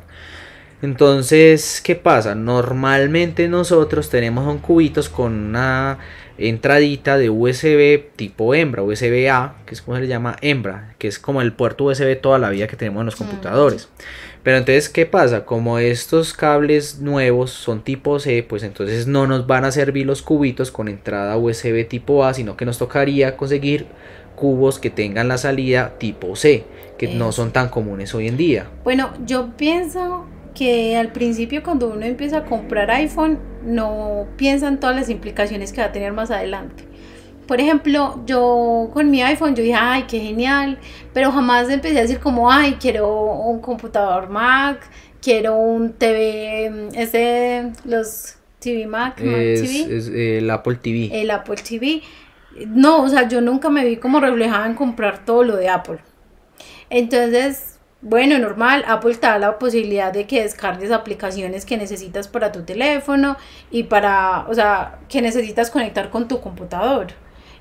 Entonces qué pasa normalmente nosotros tenemos un cubitos con una entradita de USB tipo hembra, USB A, que es como se le llama hembra, que es como el puerto USB toda la vida que tenemos en los computadores. Pero entonces, ¿qué pasa? Como estos cables nuevos son tipo C, pues entonces no nos van a servir los cubitos con entrada USB tipo A, sino que nos tocaría conseguir cubos que tengan la salida tipo C, que no son tan comunes hoy en día. Bueno, yo pienso que al principio cuando uno empieza a comprar iPhone no piensa en todas las implicaciones que va a tener más adelante. Por ejemplo, yo con mi iPhone yo dije, ay, qué genial, pero jamás empecé a decir como, ay, quiero un computador Mac, quiero un TV, ese, los TV Mac, es, es el Apple TV. El Apple TV. No, o sea, yo nunca me vi como reflejada en comprar todo lo de Apple. Entonces, bueno, normal, Apple te da la posibilidad de que descargues aplicaciones que necesitas para tu teléfono y para, o sea, que necesitas conectar con tu computador.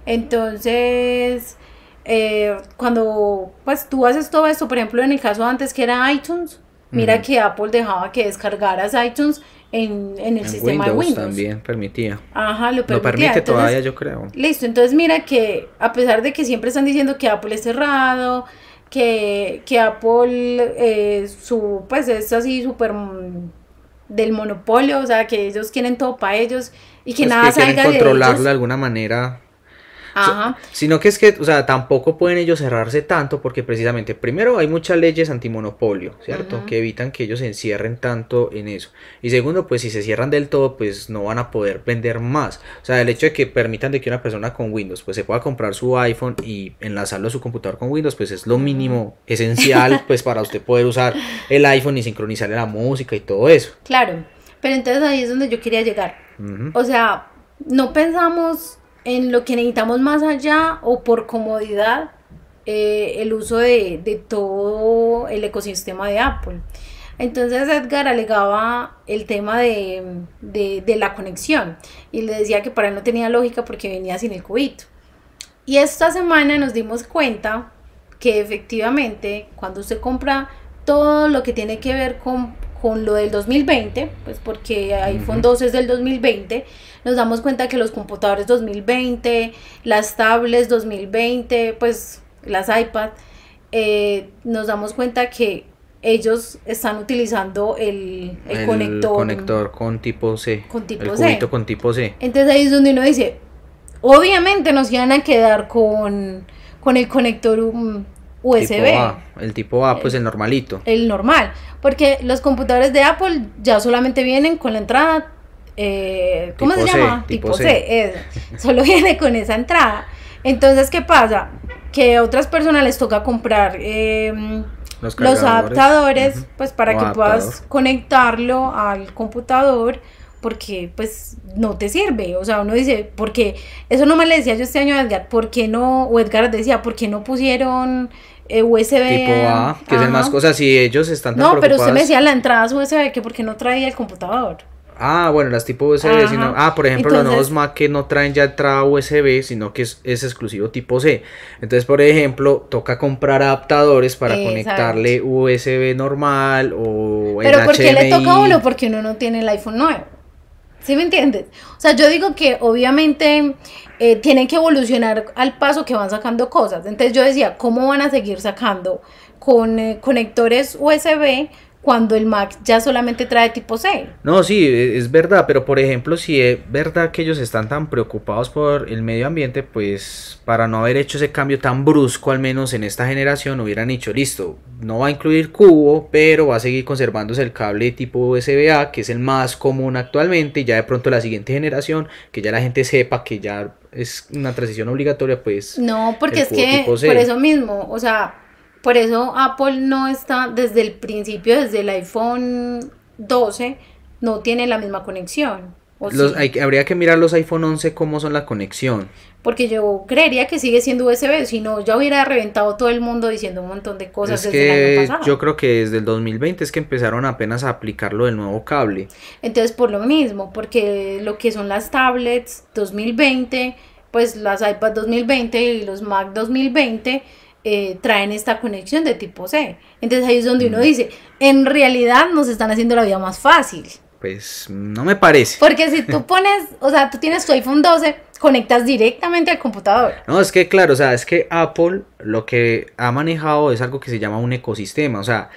Entonces, eh, cuando pues tú haces todo esto, por ejemplo, en el caso antes que era iTunes, mira que Apple dejaba que descargaras iTunes en, en el sistema de Windows. también permitía. Ajá, lo permitía. Lo permite todavía, yo creo. Listo, entonces mira que a pesar de que siempre están diciendo que Apple es cerrado, que, que Apple, eh, su, pues es así súper del monopolio, o sea, que ellos quieren todo para ellos y que pues nada que salga controlarlo de, de alguna manera Ajá. Sino que es que, o sea, tampoco pueden ellos cerrarse tanto porque precisamente, primero, hay muchas leyes antimonopolio, ¿cierto? Que evitan que ellos se encierren tanto en eso. Y segundo, pues si se cierran del todo, pues no van a poder vender más. O sea, el hecho de que permitan de que una persona con Windows, pues se pueda comprar su iPhone y enlazarlo a su computador con Windows, pues es lo mínimo esencial, pues para usted poder usar el iPhone y sincronizarle la música y todo eso. Claro, pero entonces ahí es donde yo quería llegar. O sea, no pensamos en lo que necesitamos más allá o por comodidad eh, el uso de, todo el ecosistema de Apple. Entonces Edgar alegaba el tema de, la conexión y le decía que para él no tenía lógica porque venía sin el cubito. Y esta semana nos dimos cuenta que efectivamente cuando usted compra todo lo que tiene que ver con, con lo del 2020, pues porque iPhone 12 es del 2020, nos damos cuenta que los computadores 2020, las tablets 2020, pues las iPads, eh, nos damos cuenta que ellos están utilizando el, el, conector. conector con tipo C. Con tipo el C. con tipo C. Entonces ahí es donde uno dice, obviamente nos iban a quedar con, con el conector USB. Tipo A. El tipo A, pues el normalito. El normal. Porque los computadores de Apple ya solamente vienen con la entrada eh, ¿cómo se llama? tipo, C, solo viene con esa entrada. Entonces, ¿qué pasa? Que a otras personas les toca comprar em, los, adaptadores, pues para que puedas conectarlo al computador, porque pues no te sirve. O sea, uno dice, porque eso no me le decía yo este año a Edgar, ¿por qué no? O Edgar decía, ¿por qué no pusieron eh, USB? Tipo A, que es más cosas, si ellos están tan No, pero usted me decía la entrada USB, que porque no traía el computador. Ah, bueno, las tipo USB, sino, ah, por ejemplo, los nuevos Mac que no traen ya entrada USB, sino que es, exclusivo tipo C. Entonces, por ejemplo, toca comprar adaptadores para conectarle USB normal o Pero ¿por qué le toca a uno? Porque uno no tiene el iPhone nuevo. ¿Sí me entiendes? O sea, yo digo que obviamente eh, tienen que evolucionar al paso que van sacando cosas. Entonces yo decía, ¿cómo van a seguir sacando con eh, conectores USB cuando el Mac ya solamente trae tipo C. No, sí, e, es verdad, pero por ejemplo, si es verdad que ellos están tan preocupados por el medio ambiente, pues para no haber hecho ese cambio tan brusco, al menos en esta generación, hubieran dicho, listo, no va a incluir cubo, pero va a seguir conservándose el cable tipo USB-A, que es el más común actualmente, y ya de pronto la siguiente generación, que ya la gente sepa que ya es una transición obligatoria, pues... No, porque es que por eso mismo, o sea por eso Apple no está desde el principio, desde el iPhone 12, no tiene la misma conexión. habría que mirar los iPhone 11 cómo son la conexión. Porque yo creería que sigue siendo USB, si no ya hubiera reventado todo el mundo diciendo un montón de cosas desde el año pasado. Yo creo que desde el 2020 es que empezaron apenas a aplicarlo del nuevo cable. Entonces por lo mismo, porque lo que son las tablets 2020, pues las iPad 2020 y los Mac 2020 eh, traen esta conexión de tipo C. Entonces ahí es donde uno mm. dice, en realidad nos están haciendo la vida más fácil. Pues no me parece. Porque si tú pones, o sea, tú tienes tu iPhone 12, conectas directamente al computador. No, es que claro, o sea, es que Apple lo que ha manejado es algo que se llama un ecosistema, o sea,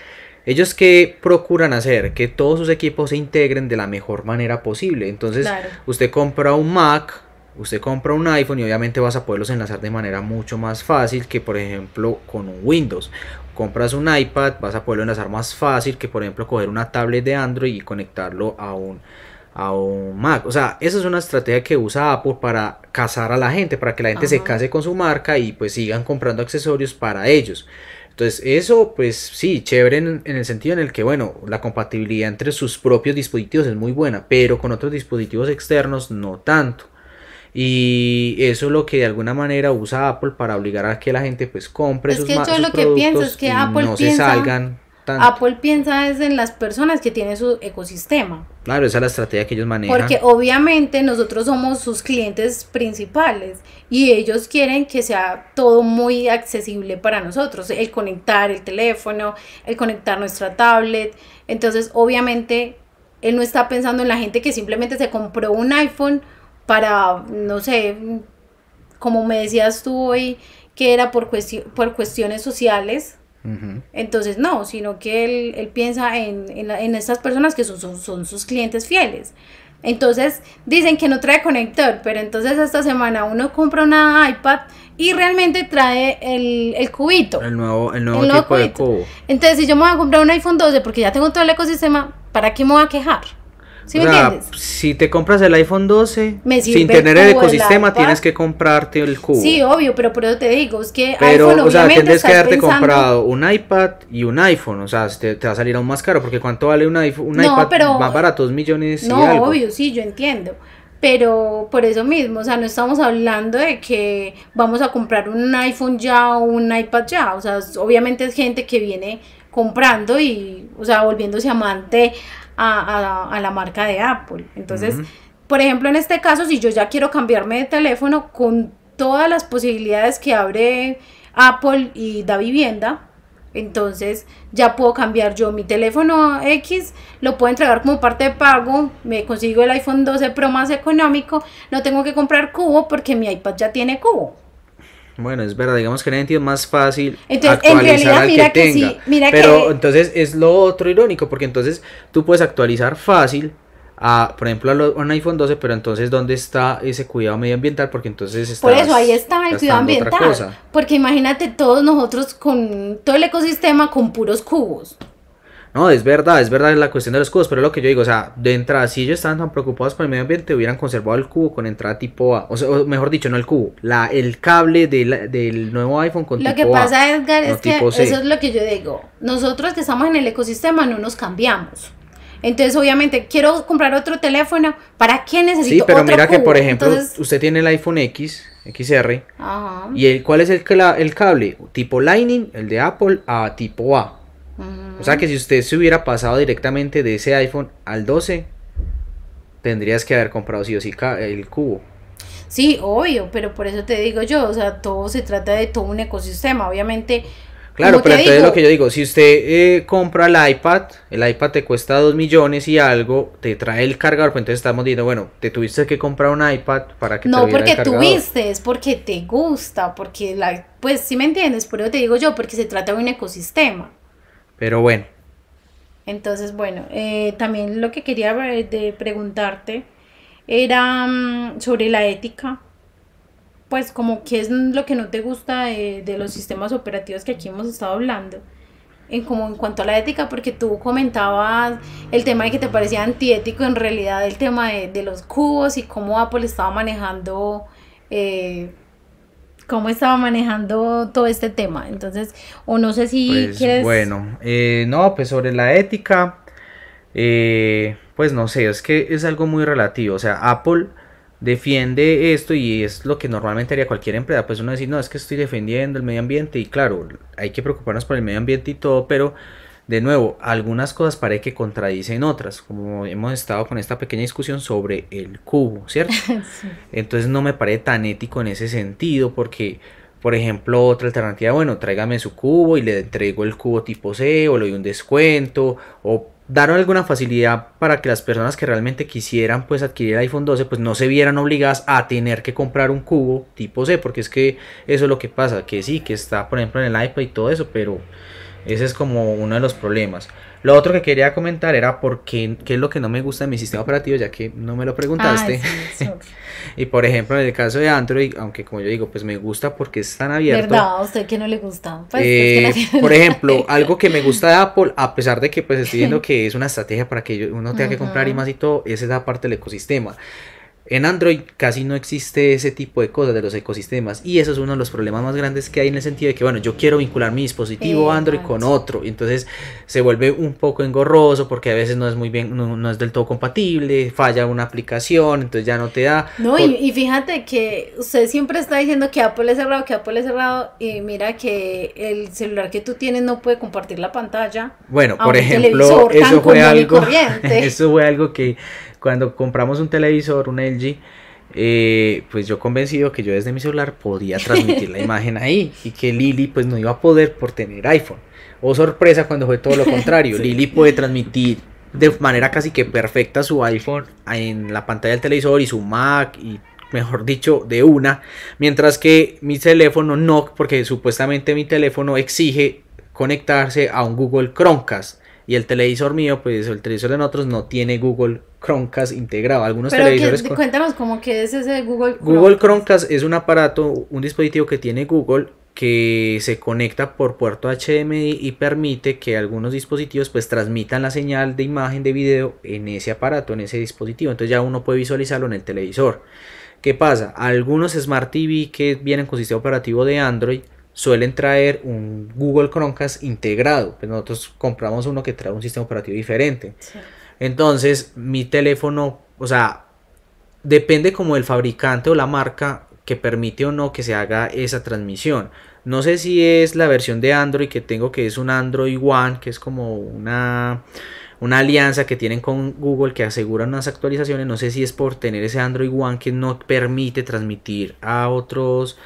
ellos que procuran hacer que todos sus equipos se integren de la mejor manera posible. Entonces, usted compra un Mac, usted compra un iPhone y obviamente vas a poderlos enlazar de manera mucho más fácil que por ejemplo con un Windows. Compras un iPad, vas a poderlo enlazar más fácil que por ejemplo coger una tablet de Android y conectarlo a un, a un Mac. O sea, esa es una estrategia que usa Apple para cazar a la gente, para que la gente se case con su marca y pues sigan comprando accesorios para ellos. Entonces, eso, pues sí, chévere en, en, el sentido en el que, bueno, la compatibilidad entre sus propios dispositivos es muy buena, pero con otros dispositivos externos no tanto. Y eso es lo que de alguna manera usa Apple para obligar a que la gente pues compre es que yo lo que pienso es que Apple no piensa, se salgan Apple piensa es en las personas que tienen su ecosistema. Claro, esa es la estrategia que ellos manejan. Porque obviamente nosotros somos sus clientes principales y ellos quieren que sea todo muy accesible para nosotros, el conectar el teléfono, el conectar nuestra tablet. Entonces, obviamente, él no está pensando en la gente que simplemente se compró un iPhone para, no sé, como me decías tú hoy, que era por, por cuestiones sociales, Entonces, no, sino que él, él piensa en, en, en, estas personas que son, son, son, sus clientes fieles. Entonces, dicen que no trae conector, pero entonces esta semana uno compra una iPad y realmente trae el, el cubito. El nuevo, el nuevo, el nuevo tipo de cubo. Entonces, si yo me voy a comprar un iPhone 12 porque ya tengo todo el ecosistema, ¿para qué me voy a quejar? ¿Sí o sea, si te compras el iPhone 12, Me sirve sin tener el el cubo, el ecosistema, tienes que comprarte el cubo. Sí, obvio, pero por eso te digo, es que Pero, iPhone o sea, tendrías que haberte pensando- comprado un iPad y un iPhone. O sea, te, te va a salir aún más caro. Porque ¿cuánto vale un, iPhone, un No, iPad pero- más barato? Dos millones y No, algo. obvio, sí, yo entiendo. Pero por eso mismo, o sea, no estamos hablando de que vamos a comprar un iPhone ya o un iPad ya. O sea, obviamente es gente que viene comprando y, o sea, volviéndose amante a, a- a la marca de Apple. Entonces, por ejemplo, en este caso, si yo ya quiero cambiarme de teléfono con todas las posibilidades que abre Apple y da vivienda, entonces ya puedo cambiar yo mi teléfono X, lo puedo entregar como parte de pago, me consigo el iPhone 12 Pro más económico, no tengo que comprar cubo porque mi iPad ya tiene cubo. Bueno, es verdad, digamos que en sentido es más fácil Entonces, en actualizar realidad, al mira que que sí, tenga. mira Pero que- entonces es lo otro irónico, porque entonces tú puedes actualizar fácil a, por ejemplo, a lo- a un iPhone 12, pero entonces ¿dónde está ese cuidado medioambiental? Porque entonces Por estás eso ahí está el cuidado ambiental. Porque imagínate todos nosotros con todo el ecosistema con puros cubos. No, es verdad, es verdad la cuestión de los cubos, pero es lo que yo digo, o sea, de entrada, si ellos estaban tan preocupados por el medio ambiente, hubieran conservado el cubo con entrada tipo A, o, sea, o mejor dicho, no el cubo, la, el cable de la- del nuevo iPhone con Lo tipo que A, pasa, Edgar, no es que eso es lo que yo digo. Nosotros que estamos en el ecosistema no nos cambiamos. Entonces, obviamente, quiero comprar otro teléfono. ¿Para qué necesito Sí, pero otro mira que por ejemplo, Entonces, usted tiene el iPhone X, XR, ajá, y el, ¿cuál es el, el cable? Tipo Lightning, el de Apple, a tipo A. O sea que si usted se hubiera pasado directamente de ese iPhone al 12, tendrías que haber comprado sí o sí el cubo. Sí, obvio, pero por eso te digo yo, o sea, todo se trata de todo un ecosistema. Obviamente, Claro, pero entonces digo, lo que yo digo, si usted eh, compra el iPad, el iPad te cuesta 2 millones y algo, te trae el cargador, pues entonces estamos diciendo, bueno, te tuviste que comprar un iPad para que te No porque el tuviste, es porque te gusta, porque la, pues sí me entiendes, por eso te digo yo, porque se trata de un ecosistema. Pero bueno, Entonces, bueno, eh, también lo que quería de preguntarte era mm, sobre la ética. Pues como qué es lo que no te gusta de, de los sistemas operativos que aquí hemos estado hablando. En como en cuanto a la ética, porque tú comentabas el tema de que te parecía antiético, en realidad el tema de, de los cubos y cómo Apple estaba manejando, eh, cómo estaba manejando todo este tema. Entonces, o no sé si pues quieres... bueno, eh, no, pues sobre la ética, eh, pues no sé, es que es algo muy relativo, o sea, Apple defiende esto y es lo que normalmente haría cualquier empresa, pues uno decir, no, es que estoy defendiendo el medio ambiente y claro, hay que preocuparnos por el medio ambiente y todo, pero de nuevo, algunas cosas parece que contradicen otras, como hemos estado con esta pequeña discusión sobre el cubo, ¿cierto? Sí. Entonces no me parece tan ético en ese sentido porque, por ejemplo, otra alternativa, bueno, tráigame su cubo y le entrego el cubo tipo C o le doy un descuento o dar alguna facilidad para que las personas que realmente quisieran pues adquirir el iPhone 12 pues no se vieran obligadas a tener que comprar un cubo tipo C porque es que eso es lo que pasa, que sí, que está por ejemplo en el iPad y todo eso, pero ese es como uno de los problemas. Lo otro que quería comentar era por qué, qué es lo que no me gusta de mi sistema operativo, ya que no me lo preguntaste. Sí. Y por ejemplo, en el caso de Android, aunque como yo digo, pues me gusta porque es tan abierto. ¿Verdad? ¿A usted que no le gusta? Pues, Eh, es que por ejemplo, algo que me gusta de Apple, a pesar de que pues estoy viendo que es una estrategia para que uno tenga que comprar y más y todo, es esa parte del ecosistema. En Android casi no existe ese tipo de cosas de los ecosistemas y eso es uno de los problemas más grandes que hay en el sentido de que, bueno, yo quiero vincular mi dispositivo Android con otro y entonces se vuelve un poco engorroso porque a veces no es muy bien, no, no es del todo compatible, falla una aplicación, entonces ya no te da. No, Por- y, y fíjate que usted siempre está diciendo que Apple es cerrado, que Apple es cerrado, y mira que el celular que tú tienes no puede compartir la pantalla. Bueno, por ejemplo, eso fue algo, eso fue algo que cuando compramos un televisor, un LG, eh, pues yo convencido que yo desde mi celular podía transmitir la imagen ahí y que Lili pues no iba a poder por tener iPhone. O sorpresa cuando fue todo lo contrario, Sí. Lili puede transmitir de manera casi que perfecta su iPhone en la pantalla del televisor y su Mac y mejor dicho de una, mientras que mi teléfono no, porque supuestamente mi teléfono exige conectarse a un Google Chromecast. Y el televisor mío, pues el televisor de nosotros no tiene Google Chromecast integrado. Algunos Pero televisores... que, cuéntanos cómo que es ese Google Google Chromecast es un aparato, un dispositivo que tiene Google que se conecta por puerto HDMI y permite que algunos dispositivos pues transmitan la señal de imagen de video en ese aparato, en ese dispositivo. Entonces ya uno puede visualizarlo en el televisor. ¿Qué pasa? Algunos Smart TV que vienen con sistema operativo de Android suelen traer un Google Chromecast integrado. Pues nosotros compramos uno que trae un sistema operativo diferente. Sí. Entonces, mi teléfono, o sea, depende como del fabricante o la marca que permite o no que se haga esa transmisión. No sé si es la versión de Android que tengo, que es un Android One, que es como una, una alianza que tienen con Google que asegura unas actualizaciones. No sé si es por tener ese Android One que no permite transmitir a otros,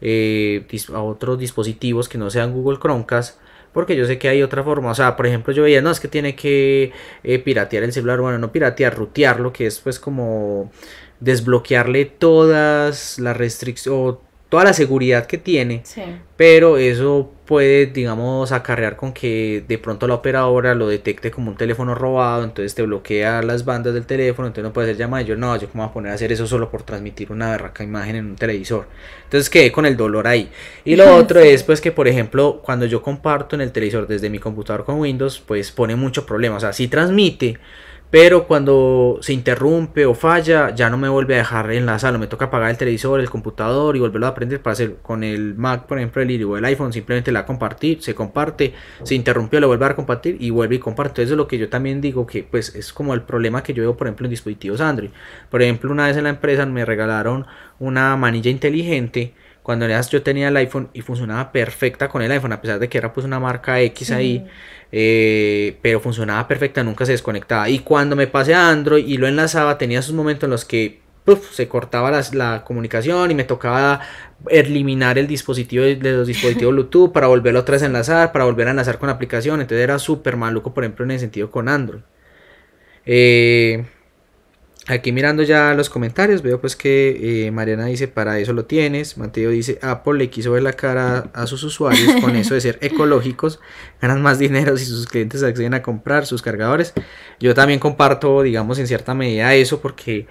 eh, a otros dispositivos que no sean Google Chromecast. Porque yo sé que hay otra forma. O sea, por ejemplo, yo veía, no, es que tiene que eh, piratear el celular. Bueno, no piratear, rutearlo, que es pues como desbloquearle todas las restricciones toda la seguridad que tiene. Sí. Pero eso puede, digamos, acarrear con que de pronto la operadora lo detecte como un teléfono robado, entonces te bloquea las bandas del teléfono, entonces no puede hacer llamada. Y yo, no, yo cómo voy a poner a hacer eso solo por transmitir una berraca imagen en un televisor. Entonces quedé con el dolor ahí. Y lo otro Sí. es, pues, que por ejemplo, cuando yo comparto en el televisor desde mi computador con Windows, pues pone mucho problema. O sea, sí transmite, pero cuando se interrumpe o falla, ya no me vuelve a dejar enlazarlo. Me toca apagar el televisor, el computador y volverlo a aprender para hacer con el Mac, por ejemplo, el o el iPhone. Simplemente la compartir, se comparte, se interrumpió, lo vuelve a compartir y vuelve y comparte. Eso es lo que yo también digo que, pues, es como el problema que yo veo, por ejemplo, en dispositivos Android. Por ejemplo, una vez en la empresa me regalaron una manilla inteligente. Cuando yo tenía el iPhone y funcionaba perfecta con el iPhone, a pesar de que era pues una marca X ahí, eh, pero funcionaba perfecta, nunca se desconectaba. Y cuando me pasé a Android y lo enlazaba, tenía esos momentos en los que puf, se cortaba las- la, comunicación y me tocaba eliminar el dispositivo de, los dispositivos Bluetooth para volverlo otra vez a enlazar, para volver a enlazar con la aplicación. Entonces era súper maluco, por ejemplo, en ese sentido con Android. Eh, Aquí mirando ya los comentarios, veo pues que eh, Mariana dice, para eso lo tienes. Mateo dice, Apple le quiso ver la cara a sus usuarios con eso de ser ecológicos, ganan más dinero si sus clientes acceden a comprar sus cargadores. Yo también comparto, digamos, en cierta medida eso porque,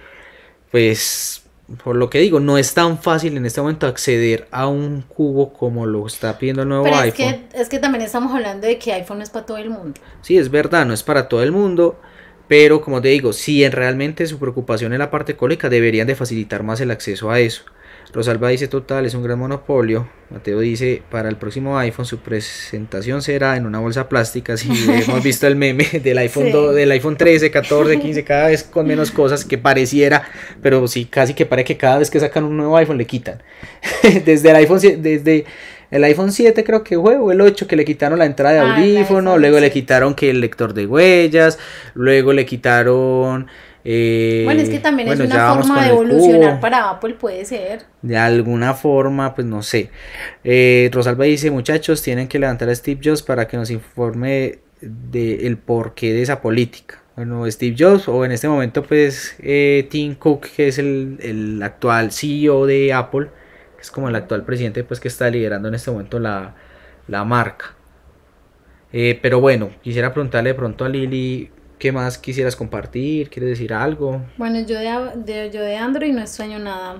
pues, por lo que digo, no es tan fácil en este momento acceder a un cubo como lo está pidiendo el nuevo Pero es iPhone. que, es que también estamos hablando de que iPhone no es para todo el mundo. Sí, es verdad, no es para todo el mundo, pero como te digo, si en realmente su preocupación es la parte ecológica, deberían de facilitar más el acceso a eso. Rosalba dice total, es un gran monopolio. Mateo dice, para el próximo iPhone su presentación será en una bolsa plástica. Si hemos visto el meme del iPhone, Sí. 2, del iPhone 13, 14, 15, cada vez con menos cosas que pareciera, pero sí, casi que parece que cada vez que sacan un nuevo iPhone le quitan. desde el iPhone, desde el iPhone 7 creo que fue, o el 8 que le quitaron la entrada de Ah, audífono, luego le 7. quitaron que el lector de huellas, luego le quitaron... eh, bueno, es que también bueno, es una forma de evolucionar cubo. para Apple, puede ser. De alguna forma, pues no sé. Eh, Rosalba dice, muchachos, tienen que levantar a Steve Jobs para que nos informe del el porqué de esa política. Bueno, Steve Jobs, o en este momento, pues eh, Tim Cook, que es el, el actual CEO de Apple, que es como el actual presidente, pues que está liderando en este momento la, la marca. Eh, pero bueno, quisiera preguntarle de pronto a Lili, ¿qué más quisieras compartir? ¿Quieres decir algo? Bueno, yo de, de- yo de Android no extraño nada.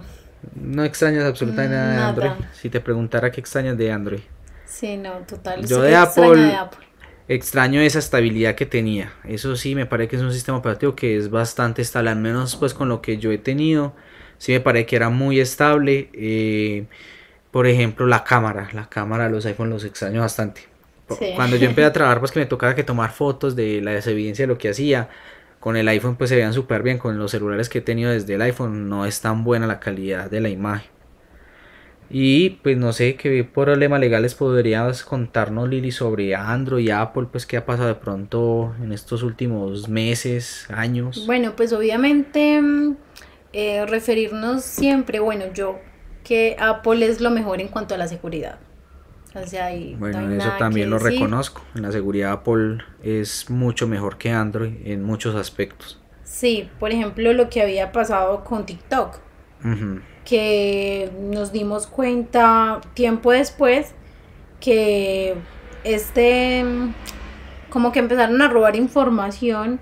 No extrañas absolutamente nada de. Android. Si te preguntara qué extrañas de Android. Sí, no, total. Yo sí de Apple- de Apple. Extraño esa estabilidad que tenía. Eso sí, me parece que es un sistema operativo que es bastante estable. Al menos pues con lo que yo he tenido. Sí me parece que era muy estable. eh, por ejemplo, la cámara. La cámara de los iPhone los extraño bastante. Sí. Cuando yo empecé a trabajar, pues que me tocaba que tomar fotos de las evidencias de lo que hacía. Con el iPhone pues se veían súper bien. Con los celulares que he tenido desde el iPhone no es tan buena la calidad de la imagen. Y pues no sé qué problemas legales podrías contarnos, Lili, sobre Android y Apple, pues qué ha pasado de pronto en estos últimos meses, años. Bueno, pues obviamente mm, eh, referirnos siempre, bueno, yo, que Apple es lo mejor en cuanto a la seguridad. O sea, ahí Bueno, eso también lo decir. reconozco. En la seguridad Apple es mucho mejor que Android en muchos aspectos. Sí, por ejemplo, lo que había pasado con TikTok, que nos dimos cuenta tiempo después que este, como que empezaron a robar información.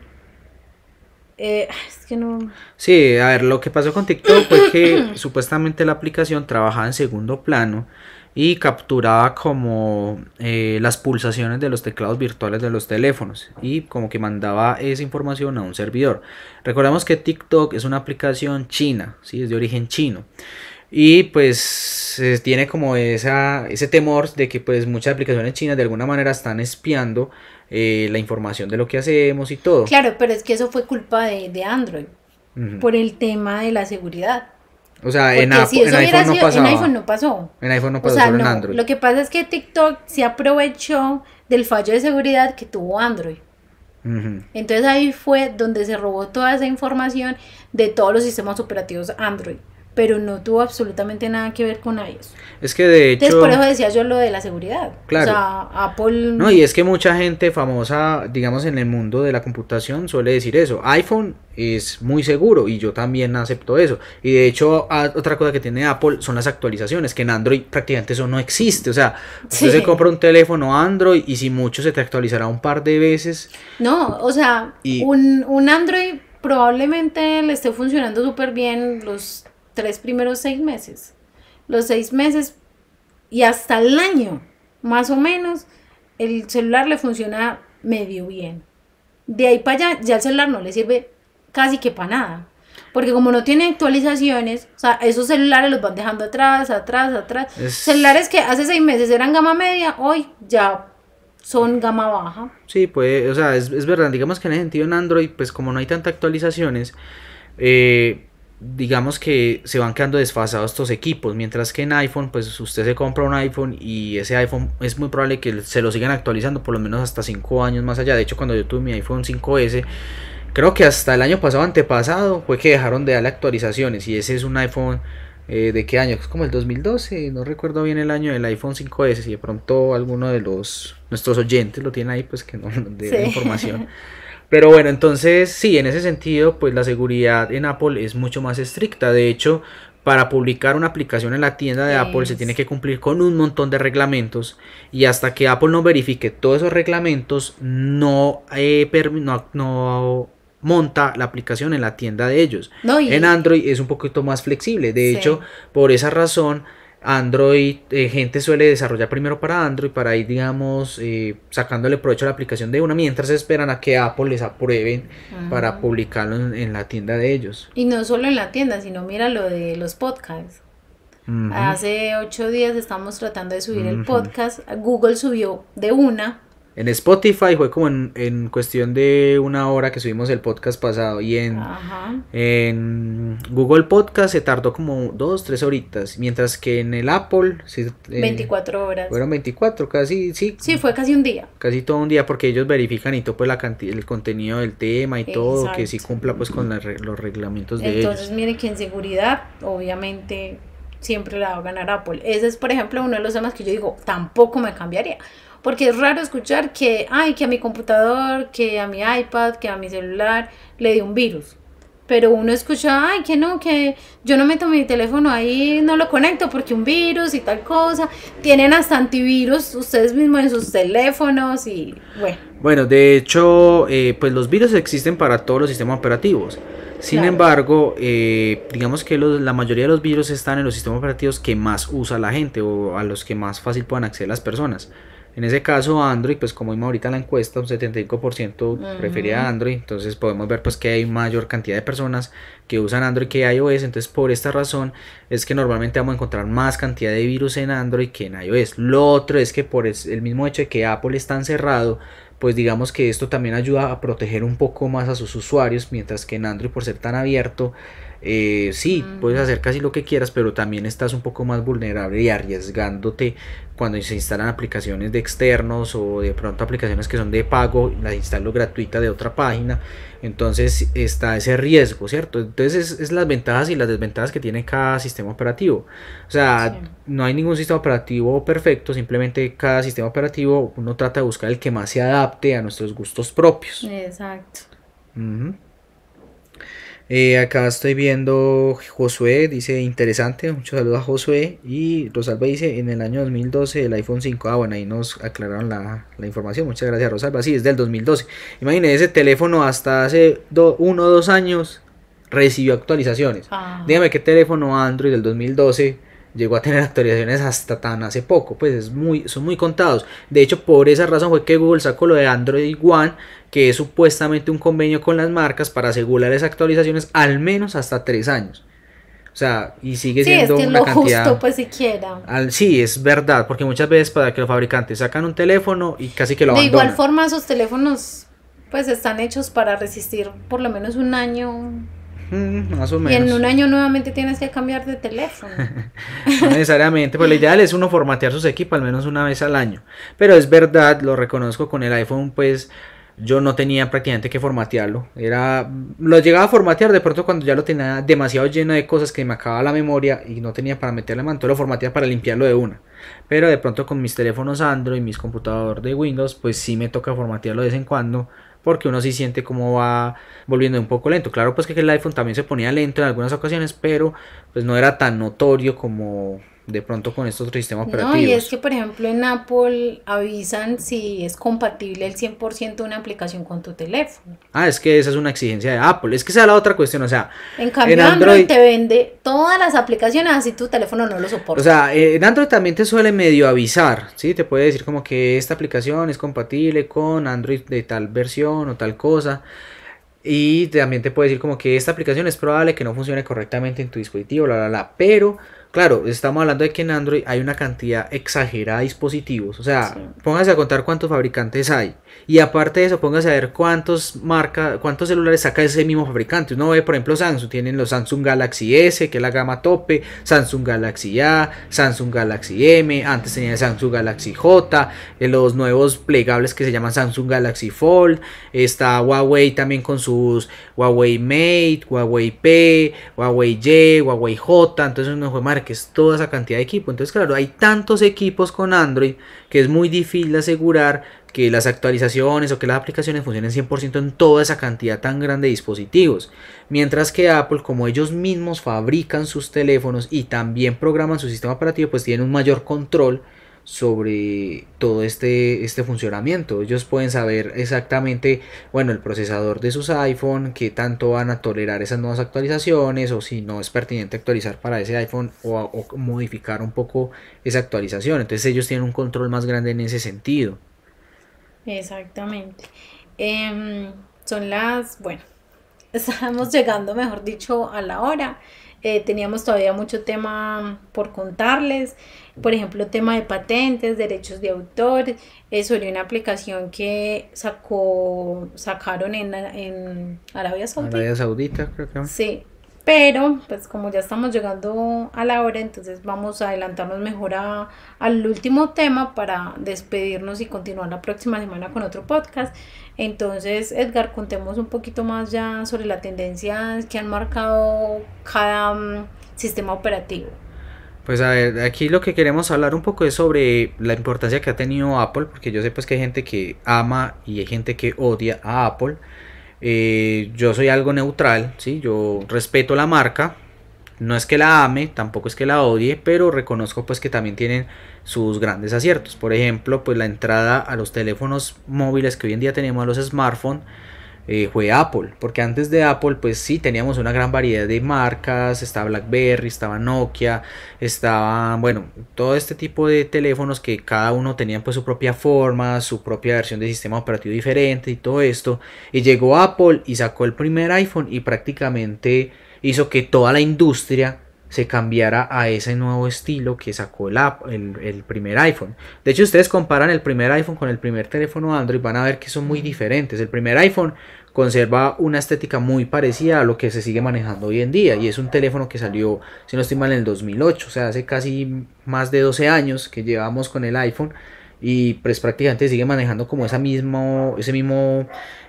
Eh, es que no. Sí, a ver, lo que pasó con TikTok fue que supuestamente la aplicación trabajaba en segundo plano y capturaba como eh, las pulsaciones de los teclados virtuales de los teléfonos y como que mandaba esa información a un servidor. Recordemos que TikTok es una aplicación china, ¿sí? es de origen chino. Y pues tiene como esa, ese temor de que pues muchas aplicaciones chinas de alguna manera están espiando eh, la información de lo que hacemos y todo. Claro, pero es que eso fue culpa de, Android por el tema de la seguridad. O sea, en, iPhone no en iPhone no pasó. En iPhone no pasó, o en Android. Lo que pasa es que TikTok se aprovechó del fallo de seguridad que tuvo Android. Entonces ahí fue donde se robó toda esa información de todos los sistemas operativos Android pero no tuvo absolutamente nada que ver con iOS. Es que de hecho... Entonces por eso decía yo lo de la seguridad. Claro. O sea, Apple... No, y es que mucha gente famosa, digamos, en el mundo de la computación suele decir eso. iPhone es muy seguro y yo también acepto eso. Y de hecho, otra cosa que tiene Apple son las actualizaciones, que en Android prácticamente eso no existe. O sea, usted se compra un teléfono Android y si mucho se te actualizará un par de veces. No, o sea, un, un Android probablemente le esté funcionando súper bien los tres primeros seis meses. Los seis meses y hasta el año, más o menos, el celular le funciona medio bien. De ahí para allá, ya el celular no le sirve casi que para nada. Porque como no tiene actualizaciones, o sea, esos celulares los van dejando atrás, atrás, atrás. Celulares que hace seis meses eran gama media, hoy ya son gama baja. Sí, pues, o sea, es, es verdad. Digamos que en el sentido en Android, pues como no hay tantas actualizaciones, eh, digamos que se van quedando desfasados estos equipos, mientras que en iPhone, pues usted se compra un iPhone y ese iPhone es muy probable que se lo sigan actualizando por lo menos hasta 5 años más allá. De hecho, cuando yo tuve mi iPhone 5S, creo que hasta el año pasado, antepasado, fue que dejaron de darle actualizaciones y ese es un iPhone eh, de qué año, es como el 2012, no recuerdo bien el año del iPhone 5S, si de pronto alguno de los nuestros oyentes lo tiene ahí, pues que no de información. Pero bueno, entonces sí, en ese sentido, pues la seguridad en Apple es mucho más estricta. De hecho, para publicar una aplicación en la tienda de Apple se tiene que cumplir con un montón de reglamentos y hasta que Apple no verifique todos esos reglamentos no, eh, no, monta la aplicación en la tienda de ellos. En Android es un poquito más flexible. De hecho, por esa razón Android, eh, gente suele desarrollar primero para Android para ir, digamos, eh, sacándole provecho a la aplicación de una mientras esperan a que Apple les aprueben para publicarlo en, la tienda de ellos. Y no solo en la tienda, sino mira lo de los podcasts. Hace ocho días estamos tratando de subir el podcast. Google subió de una en Spotify fue como en, cuestión de una hora que subimos el podcast pasado. Y en, en Google Podcast se tardó como dos, tres horitas. Mientras que en el Apple... 24 horas. Fueron 24, casi, sí. Sí, fue casi un día. Casi todo un día porque ellos verifican y todo pues la cantidad, el contenido del tema y todo. Que sí cumpla pues con los reglamentos de ellos. Entonces mire que en seguridad obviamente siempre la va a ganar Apple. Ese es por ejemplo uno de los temas que yo digo, tampoco me cambiaría porque es raro escuchar que, ay, que a mi computador, que a mi iPad, que a mi celular le dio un virus. Pero uno escucha, ay, que no, que yo no meto mi teléfono ahí, no lo conecto porque un virus y tal cosa. Tienen hasta antivirus ustedes mismos en sus teléfonos y bueno. Bueno, de hecho, eh, pues los virus existen para todos los sistemas operativos. Sin embargo, eh, digamos que la mayoría de los virus están en los sistemas operativos que más usa la gente o a los que más fácil puedan acceder las personas. En ese caso Android, pues como vimos ahorita en la encuesta, un 75% prefería Android, entonces podemos ver pues que hay mayor cantidad de personas que usan Android que iOS, entonces por esta razón es que normalmente vamos a encontrar más cantidad de virus en Android que en iOS. Lo otro es que por el mismo hecho de que Apple está encerrado, pues digamos que esto también ayuda a proteger un poco más a sus usuarios, mientras que en Android por ser tan abierto, eh, sí, puedes hacer casi lo que quieras, pero también estás un poco más vulnerable y arriesgándote cuando se instalan aplicaciones de externos o de pronto aplicaciones que son de pago, las instalo gratuita de otra página, entonces está ese riesgo, ¿cierto? Entonces es, las ventajas y las desventajas que tiene cada sistema operativo. O sea, no hay ningún sistema operativo perfecto, simplemente cada sistema operativo uno trata de buscar el que más se adapte a nuestros gustos propios. Exacto. Eh, acá estoy viendo Josué, dice interesante, muchos saludos a Josué. Y Rosalba dice en el año 2012 el iPhone 5. Ah, bueno, ahí nos aclararon la, información. Muchas gracias, Rosalba. Sí, es del 2012. Imagínense ese teléfono hasta hace uno o dos años recibió actualizaciones. Ah. Dígame qué teléfono Android del 2012 llegó a tener actualizaciones hasta tan hace poco, pues es muy, son muy contados. De hecho, por esa razón fue que Google sacó lo de Android One, que es supuestamente un convenio con las marcas para asegurar esas actualizaciones al menos hasta tres años. O sea, y sigue siendo es que una lo Justo, pues siquiera. Al, sí, es verdad, porque muchas veces para que los fabricantes sacan un teléfono y casi que lo De igual forma, esos teléfonos pues están hechos para resistir por lo menos un año Mm, más o menos. Y en un año nuevamente tienes que cambiar de teléfono. no necesariamente, pues lo ideal es uno formatear sus equipos al menos una vez al año. Pero es verdad, lo reconozco con el iPhone, pues yo no tenía prácticamente que formatearlo. Era, lo llegaba a formatear de pronto cuando ya lo tenía demasiado lleno de cosas que me acababa la memoria y no tenía para meterle manto, lo formateaba para limpiarlo de una. Pero de pronto con mis teléfonos Android, mis computadores de Windows, pues sí me toca formatearlo de vez en cuando porque uno sí siente cómo va volviendo un poco lento. Claro, pues que el iPhone también se ponía lento en algunas ocasiones, pero pues no era tan notorio como de pronto con estos otros sistemas operativos. No, y es que por ejemplo en Apple avisan si es compatible el 100% una aplicación con tu teléfono. Ah, es que esa es una exigencia de Apple. Es que esa es la otra cuestión, o sea, en cambio Android, te vende todas las aplicaciones así tu teléfono no lo soporta. O sea, en Android también te suele medio avisar, ¿sí? Te puede decir como que esta aplicación es compatible con Android de tal versión o tal cosa. Y también te puede decir como que esta aplicación es probable que no funcione correctamente en tu dispositivo, bla, bla, bla. Pero Claro, estamos hablando de que en Android hay una cantidad exagerada de dispositivos. O sea, póngase a contar cuántos fabricantes hay. Y aparte de eso, póngase a ver cuántos marca, cuántos celulares saca ese mismo fabricante. Uno ve, por ejemplo, Samsung, tienen los Samsung Galaxy S, que es la gama tope, Samsung Galaxy A, Samsung Galaxy M, antes tenía Samsung Galaxy J, eh, los nuevos plegables que se llaman Samsung Galaxy Fold, está Huawei también con sus Huawei Mate, Huawei P, Huawei Y, Huawei J, entonces uno fue que es toda esa cantidad de equipo. Entonces, claro, hay tantos equipos con Android que es muy difícil asegurar que las actualizaciones o que las aplicaciones funcionen 100% en toda esa cantidad tan grande de dispositivos. Mientras que Apple, como ellos mismos fabrican sus teléfonos y también programan su sistema operativo, pues tienen un mayor control sobre todo este, este funcionamiento. Ellos pueden saber exactamente, bueno, el procesador de sus iPhone, qué tanto van a tolerar esas nuevas actualizaciones o si no es pertinente actualizar para ese iPhone o, modificar un poco esa actualización. Entonces ellos tienen un control más grande en ese sentido. Exactamente. Em, son las, bueno, estamos llegando, mejor dicho, a la hora. Eh, teníamos todavía mucho tema por contarles, por ejemplo, tema de patentes, derechos de autor, eh, sobre una aplicación que sacó, sacaron en, en Arabia Saudita. Arabia Saudita, creo que. Sí, pero pues como ya estamos llegando a la hora, entonces vamos a adelantarnos mejor a, al último tema para despedirnos y continuar la próxima semana con otro podcast. Entonces, Edgar, contemos un poquito más ya sobre la tendencia que han marcado cada mm, sistema operativo. Pues a ver, aquí lo que queremos hablar un poco es sobre la importancia que ha tenido Apple, porque yo sé pues que hay gente que ama y hay gente que odia a Apple. Eh, yo soy algo neutral, ¿sí? yo respeto la marca, no es que la ame, tampoco es que la odie, pero reconozco pues que también tienen sus grandes aciertos. Por ejemplo, pues la entrada a los teléfonos móviles que hoy en día tenemos, a los smartphones, eh, fue Apple, porque antes de Apple pues sí teníamos una gran variedad de marcas, estaba BlackBerry, estaba Nokia, estaba, bueno, todo este tipo de teléfonos que cada uno tenía pues su propia forma, su propia versión de sistema operativo diferente y todo esto, y llegó Apple y sacó el primer iPhone y prácticamente hizo que toda la industria se cambiara a ese nuevo estilo que sacó el, el, el, primer iPhone. De hecho, ustedes comparan el primer iPhone con el primer teléfono Android, van a ver que son muy diferentes. El primer iPhone conserva una estética muy parecida a lo que se sigue manejando hoy en día y es un teléfono que salió, si no estoy mal, en el 2008, o sea, hace casi más de 12 años que llevamos con el iPhone y pues prácticamente sigue manejando como esa mismo, ese mismo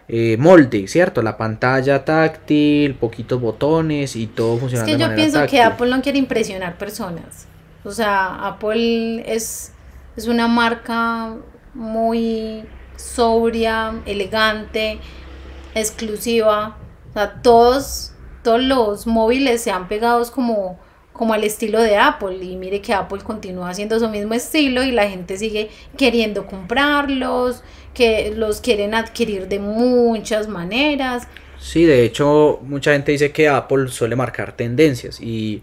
eh, molde, ¿cierto? La pantalla táctil, poquitos botones y todo funcionando. Es que yo pienso que Apple no quiere impresionar personas. O sea, Apple es, es una marca muy sobria, elegante, exclusiva. O sea, todos todos los móviles se han pegado como, como al estilo de Apple y mire que Apple continúa haciendo su mismo estilo y la gente sigue queriendo comprarlos, que los quieren adquirir de muchas maneras. Sí, de hecho mucha gente dice que Apple suele marcar tendencias y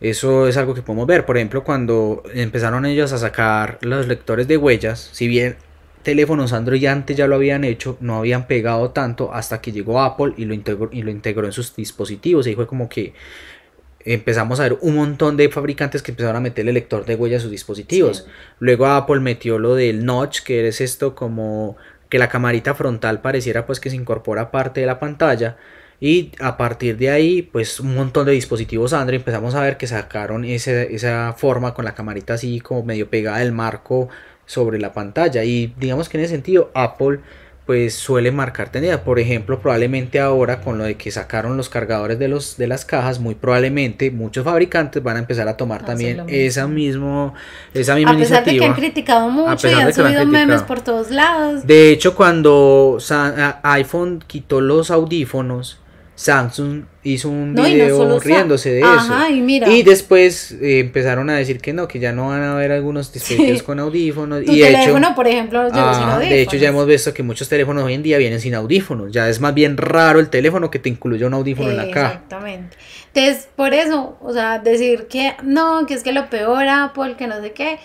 eso es algo que podemos ver. Por ejemplo, cuando empezaron ellos a sacar los lectores de huellas, si bien teléfonos Android antes ya lo habían hecho, no habían pegado tanto hasta que llegó Apple y lo integró, y lo integró en sus dispositivos. Y fue como que empezamos a ver un montón de fabricantes que empezaron a meter el lector de huellas a sus dispositivos. Luego Apple metió lo del notch, que es esto como que la camarita frontal pareciera pues que se incorpora parte de la pantalla. Y a partir de ahí, pues un montón de dispositivos Android empezamos a ver que sacaron esa forma con la camarita así como medio pegada del marco sobre la pantalla y digamos que en ese sentido Apple pues suele marcar tendencia. Por ejemplo, probablemente ahora con lo de que sacaron los cargadores de los de las cajas, muy probablemente muchos fabricantes van a empezar a tomar también esa mismo esa misma a pesar de que han criticado mucho y han subido memes por todos lados. De hecho, cuando iPhone quitó los audífonos, Samsung hizo un video riéndose de eso. Y, después eh, empezaron a decir que no, que ya no van a haber algunos dispositivos con audífonos. y de teléfono, por ejemplo, sin audífonos. De hecho, ya hemos visto que muchos teléfonos hoy en día vienen sin audífonos. Ya es más bien raro el teléfono que te incluya un audífono en la caja. Exactamente. Entonces, por eso, o sea, decir que no, que es que lo peor Apple, que no sé qué.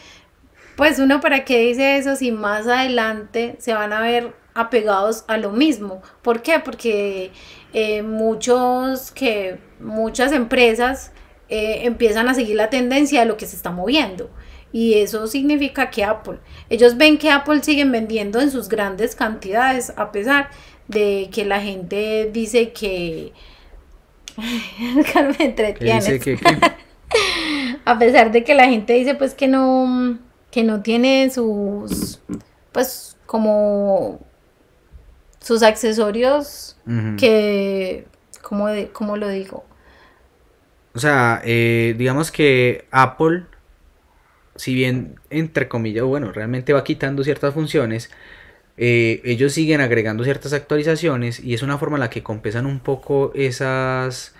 Pues uno, ¿para qué dice eso si más adelante se van a ver apegados a lo mismo? ¿Por qué? Porque eh, muchos que muchas empresas eh, empiezan a seguir la tendencia de lo que se está moviendo. Y eso significa que Apple, ellos ven que Apple siguen vendiendo en sus grandes cantidades, a pesar de que la gente dice que... me a pesar de que la gente dice pues que no, que no tiene sus, pues como sus accesorios que, ¿cómo, de, ¿cómo, lo digo? O sea, eh, digamos que Apple, si bien, entre comillas, bueno, realmente va quitando ciertas funciones, eh, ellos siguen agregando ciertas actualizaciones y es una forma en la que compensan un poco esas,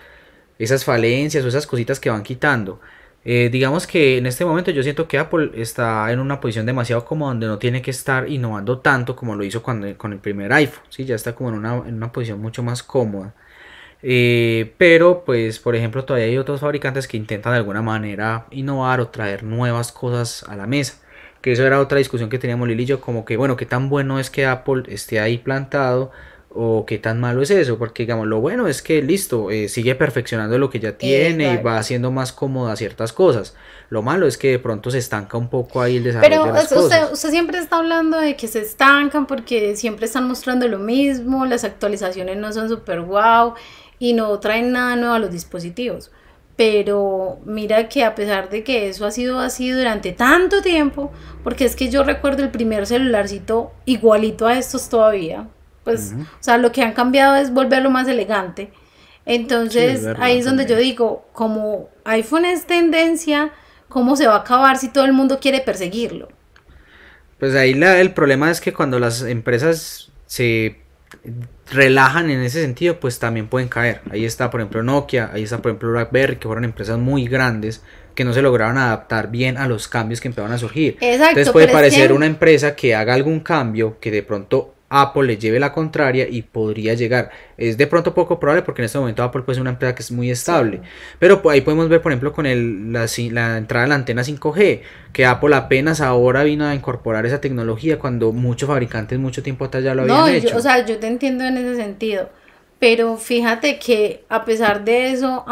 esas falencias o esas cositas que van quitando. Eh, digamos que en este momento yo siento que Apple está en una posición demasiado cómoda donde no tiene que estar innovando tanto como lo hizo cuando, con el primer iPhone. ¿sí? Ya está como en una, en una posición mucho más cómoda. Eh, pero pues por ejemplo todavía hay otros fabricantes que intentan de alguna manera innovar o traer nuevas cosas a la mesa. Que eso era otra discusión que teníamos Lili y yo, como que bueno, qué tan bueno es que Apple esté ahí plantado o qué tan malo es eso, porque digamos, lo bueno es que listo, eh, sigue perfeccionando lo que ya tiene y va haciendo más cómoda ciertas cosas. Lo malo es que de pronto se estanca un poco ahí el desarrollo Pero de las usted, usted siempre está hablando de que se estancan porque siempre están mostrando lo mismo, las actualizaciones no son súper guau y no traen nada nuevo a los dispositivos. Pero mira que a pesar de que eso ha sido así durante tanto tiempo, porque es que yo recuerdo el primer celularcito igualito a estos todavía, pues, o sea, lo que han cambiado es volverlo más elegante. Entonces, ahí es donde yo digo, como iPhone es tendencia, ¿cómo se va a acabar si todo el mundo quiere perseguirlo? Pues ahí la, el problema es que cuando las empresas se relajan en ese sentido, pues también pueden caer. Ahí está, por ejemplo, Nokia, ahí está, por ejemplo, BlackBerry, que fueron empresas muy grandes que no se lograron adaptar bien a los cambios que empezaron a surgir. Entonces puede parecer una empresa que haga algún cambio que de pronto Apple le lleve la contraria y podría llegar. Es de pronto poco probable porque en este momento Apple pues, es una empresa que es muy estable. Pero ahí podemos ver, por ejemplo, con el, la, la, entrada de la antena 5G, que Apple apenas ahora vino a incorporar esa tecnología cuando muchos fabricantes mucho tiempo atrás ya lo habían hecho. o sea, yo te entiendo en ese sentido. Pero fíjate que a pesar de eso,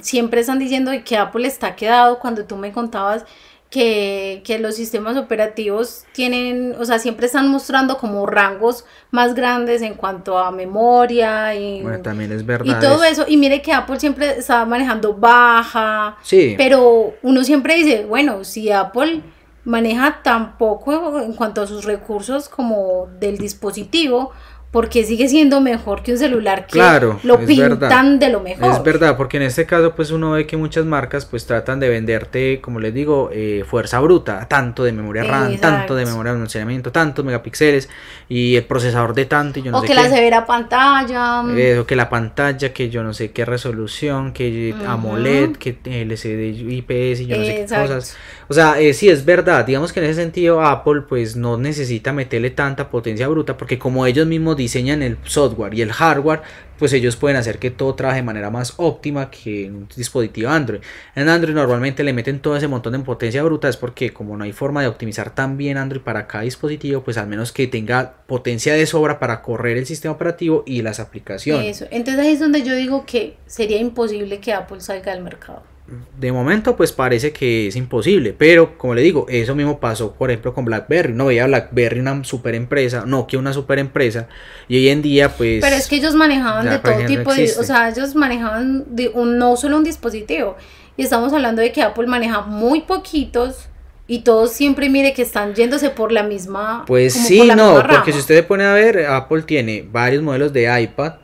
siempre están diciendo que Apple está quedado cuando tú me contabas que, que, los sistemas operativos tienen, o sea, siempre están mostrando como rangos más grandes en cuanto a memoria y, también es verdad, y todo eso. Y mire que Apple siempre estaba manejando baja, sí. pero uno siempre dice, bueno, si Apple maneja tan poco en cuanto a sus recursos como del dispositivo, porque sigue siendo mejor que un celular que Claro, lo pintan verdad. de lo mejor. Es verdad, porque en este caso pues uno ve que muchas marcas pues tratan de venderte, como les digo, eh, fuerza bruta, tanto de memoria RAM, tanto de memoria de almacenamiento, tantos megapíxeles y el procesador de tanto y yo no o sé que qué. la severa pantalla. Eso, que la pantalla, que yo no sé qué resolución, que Ujú. AMOLED, que LCD IPS y yo no sé qué cosas. O sea, eh, sí es verdad, digamos que en ese sentido Apple pues no necesita meterle tanta potencia bruta porque como ellos mismos diseñan el software y el hardware, pues ellos pueden hacer que todo trabaje de manera más óptima que en un dispositivo Android. En Android normalmente le meten todo ese montón de potencia bruta, es porque como no hay forma de optimizar tan bien Android para cada dispositivo, pues al menos que tenga potencia de sobra para correr el sistema operativo y las aplicaciones. Entonces ahí es donde yo digo que sería imposible que Apple salga del mercado. De momento pues parece que es imposible, pero como le digo, eso mismo pasó por ejemplo con BlackBerry, no veía BlackBerry una super empresa, Nokia una super empresa y hoy en día pues... Pero es que ellos manejaban de todo tipo no de, o sea, ellos manejaban de un, no solo un dispositivo. Y estamos hablando de que Apple maneja muy poquitos y todos siempre mire que están yéndose por la misma Pues sí, por no, porque si usted se pone a ver, Apple tiene varios modelos de iPad.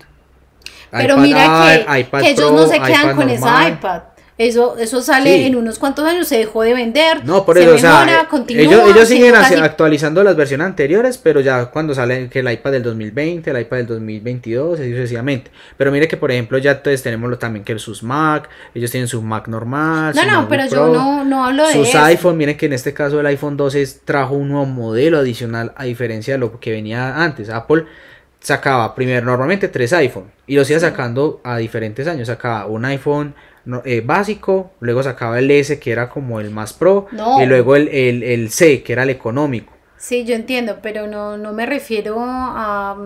Pero iPad mira Air, que, iPad que ellos Pro, no se quedan iPad con esa iPad. Eso, eso sale Sí. en unos cuantos años, se dejó de vender. No, por se eso, o sea, mejora, eh, continúa, ellos, ellos siguen casi- actualizando las versiones anteriores, pero ya cuando sale que el iPad del 2020, el iPad del 2022, así sucesivamente. Pero mire que, por ejemplo, ya entonces tenemos lo- también que sus Mac, ellos tienen su Mac normal. No, su no, pero yo no, no hablo de Sus eso. iPhone, miren que en este caso el iPhone 12 trajo un nuevo modelo adicional a diferencia de lo que venía antes. Apple sacaba primero normalmente tres iPhone y los iba sacando a diferentes años. Sacaba un iPhone no- eh, básico, luego sacaba el S que era como el más pro No. y luego el, el, el C que era el económico. Sí, yo entiendo, pero no, no me refiero a,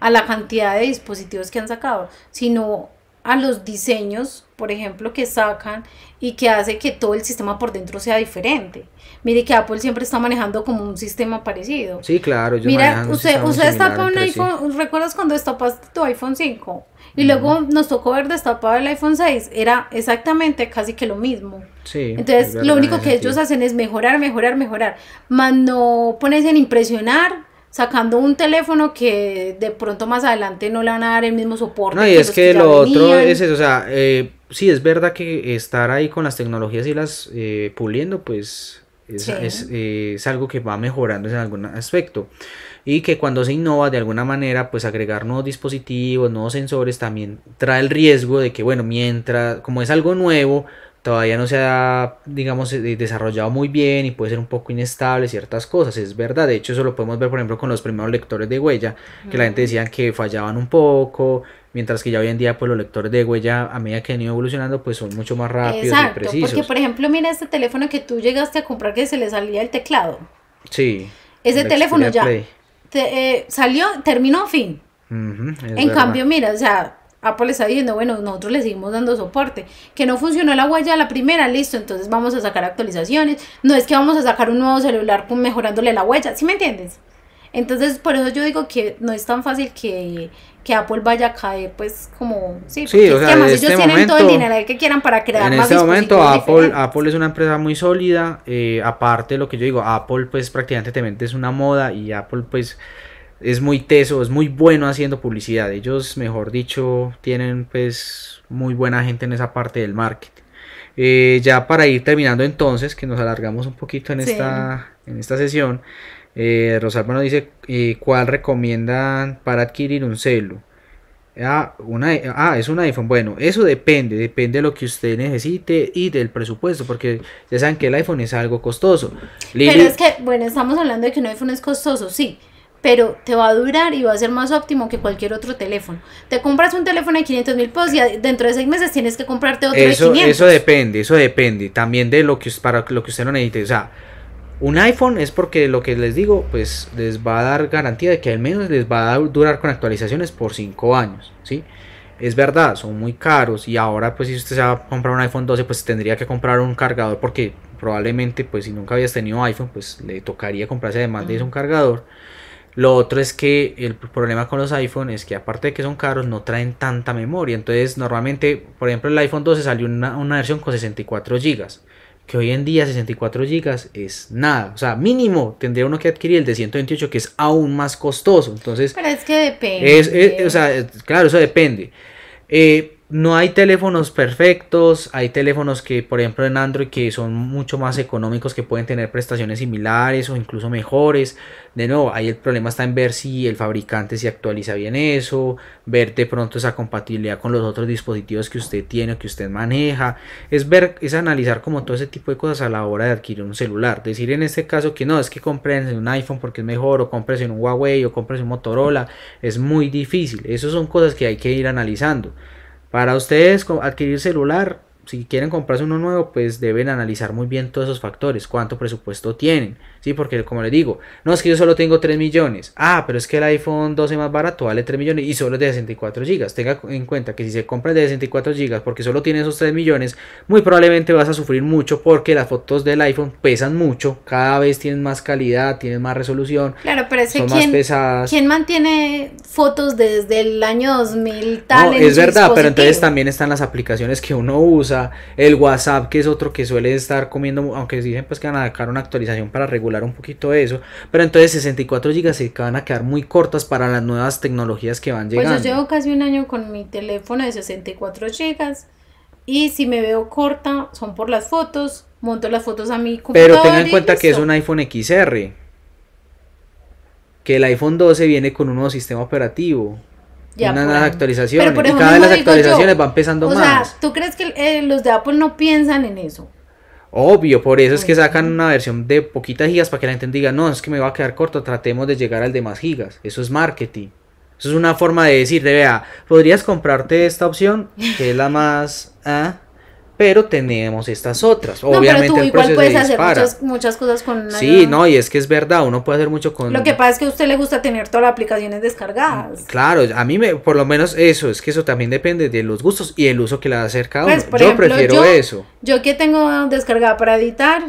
a la cantidad de dispositivos que han sacado, sino a los diseños, por ejemplo, que sacan y que hace que todo el sistema por dentro sea diferente. Mire que Apple siempre está manejando como un sistema parecido. Sí, claro. ellos Mira, usted, usted destapa un sí. iPhone, ¿recuerdas cuando destapaste tu iPhone 5? Y luego nos tocó ver destapado el iPhone 6, era exactamente casi que lo mismo. Sí, Entonces, es verdad lo único que ellos hacen es mejorar, mejorar, mejorar. Más no ponerse en impresionar sacando un teléfono que de pronto más adelante no le van a dar el mismo soporte. No, y es los que ya lo otro es eso, o sea, eh, sí es verdad que estar ahí con las tecnologías y las eh, puliendo, pues es, Sí. es, eh, es algo que va mejorando en algún aspecto. Y que cuando se innova de alguna manera, pues agregar nuevos dispositivos, nuevos sensores, también trae el riesgo de que, bueno, mientras, como es algo nuevo, todavía no se ha, digamos, eh, desarrollado muy bien y puede ser un poco inestable ciertas cosas, es verdad, de hecho eso lo podemos ver por ejemplo con los primeros lectores de huella, que la gente decía que fallaban un poco, mientras que ya hoy en día pues los lectores de huella a medida que han ido evolucionando pues son mucho más rápidos y Exacto, precisos. porque por ejemplo, mira este teléfono que tú llegaste a comprar que se le salía el teclado. Sí. Ese el teléfono ya Play. Te- eh, salió, terminó, fin. En verdad. cambio, mira, o sea, Apple está diciendo, bueno, nosotros le seguimos dando soporte. Que no funcionó la huella a la primera, listo, entonces vamos a sacar actualizaciones. No es que vamos a sacar un nuevo celular mejorándole la huella, ¿sí me entiendes? Entonces, por eso yo digo que no es tan fácil que, que Apple vaya a caer, pues, como, sí, Sí, o sea, además ellos este tienen todo el dinero que quieran para crear en más este momento Apple, diferentes. Apple es una empresa muy sólida, eh, aparte de lo que yo digo, Apple pues prácticamente es una moda y Apple pues es muy teso, es muy bueno haciendo publicidad, ellos mejor dicho tienen pues muy buena gente en esa parte del marketing. Eh, ya para ir terminando entonces, que nos alargamos un poquito en, Sí. esta, en esta sesión, eh, Rosalba nos dice eh, cuál recomiendan para adquirir un celu. Ah, una, ah, es un iPhone. Bueno, eso depende, depende de lo que usted necesite y del presupuesto, porque ya saben que el iPhone es algo costoso. Lili- Pero es que, bueno, estamos hablando de que un iPhone es costoso, sí, pero te va a durar y va a ser más óptimo que cualquier otro teléfono. Te compras un teléfono de 500 mil pesos y dentro de seis meses tienes que comprarte otro eso, de 500. eso depende, eso depende también de lo que para lo que usted lo necesite. O sea, un iPhone es porque lo que les digo, pues les va a dar garantía de que al menos les va a durar con actualizaciones por 5 años, ¿sí? Es verdad, son muy caros y ahora pues si usted se va a comprar un iPhone 12 pues tendría que comprar un cargador porque probablemente pues si nunca habías tenido iPhone pues le tocaría comprarse además de eso un cargador. Lo otro es que el problema con los iPhone es que aparte de que son caros no traen tanta memoria. Entonces normalmente, por ejemplo, el iPhone 12 salió una, una versión con 64 GB. Que hoy en día 64 GB es nada. O sea, mínimo tendría uno que adquirir el de 128 que es aún más costoso. Entonces, Pero es que depende. es, o sea, claro, eso depende. Eh, no hay teléfonos perfectos, hay teléfonos que, por ejemplo, en Android que son mucho más económicos, que pueden tener prestaciones similares o incluso mejores. De nuevo, ahí el problema está en ver si el fabricante se actualiza bien eso, ver de pronto esa compatibilidad con los otros dispositivos que usted tiene o que usted maneja. Es ver, es analizar como todo ese tipo de cosas a la hora de adquirir un celular. Decir en este caso que no, es que compren un iPhone porque es mejor, o compres en un Huawei, o compres un Motorola, es muy difícil. Esas son cosas que hay que ir analizando. Para ustedes adquirir celular, si quieren comprarse uno nuevo, pues deben analizar muy bien todos esos factores, cuánto presupuesto tienen, ¿sí? Porque como les digo, no es que yo solo tengo 3 millones, ah, pero es que el iPhone 12 más barato vale 3 millones y solo es de 64 gigas. Tenga en cuenta que si se compra de 64 gigas porque solo tiene esos 3 millones, muy probablemente vas a sufrir mucho porque las fotos del iPhone pesan mucho, cada vez tienen más calidad, tienen más resolución, Claro, pero es que son ¿quién, más pesadas. ¿quién mantiene fotos desde el año 2000 tal? No, en es verdad, pero entonces también están las aplicaciones que uno usa, el WhatsApp que es otro que suele estar comiendo, aunque dicen pues que van a sacar una actualización para regular un poquito eso, pero entonces 64 GB se van a quedar muy cortas para las nuevas tecnologías que van Pues llegando. yo llevo casi un año con mi teléfono de 64 gigas y si me veo corta son por las fotos, monto las fotos a mi computador Pero tengan en cuenta que es un iPhone XR, que el iPhone 12 viene con un nuevo sistema operativo. Ya, ahí. actualizaciones Pero por y eso cada vez mismo las actualizaciones yo, van pesando o más. sea, ¿tú crees que eh, los de Apple no piensan en eso? Obvio, por eso es que sacan una versión de poquitas gigas para que la gente diga, no, es que me va a quedar corto, tratemos de llegar al de más gigas. Eso es marketing. Eso es una forma de decir, de, vea, podrías comprarte esta opción, que es la más... ah, pero tenemos estas otras. no, Obviamente pero tú el igual puedes hacer muchas, muchas cosas con una- Sí, no, y es que es verdad, uno puede hacer mucho con... Lo que pasa es que a usted le gusta tener todas las aplicaciones descargadas. Claro, a mí me, por lo menos eso, es que eso también depende de los gustos y el uso que le da a hacer cada uno. Pues, por yo ejemplo, prefiero yo- eso. Yo que tengo descargada para editar,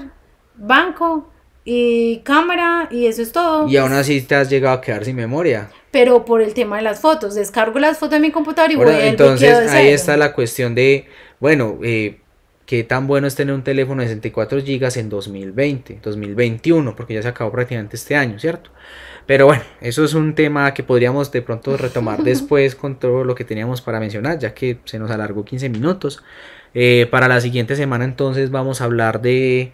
banco y cámara y eso es todo. Y aún así te has llegado a quedar sin memoria. Pero por el tema de las fotos, descargo las fotos de mi computador y Ahora, voy al entonces ahí está la cuestión de, bueno, eh, qué tan bueno es tener un teléfono de 64 GB en 2020, 2021, porque ya se acabó prácticamente este año, ¿cierto? Pero bueno, eso es un tema que podríamos de pronto retomar después con todo lo que teníamos para mencionar, ya que se nos alargó 15 minutos. Eh, para la siguiente semana entonces vamos a hablar de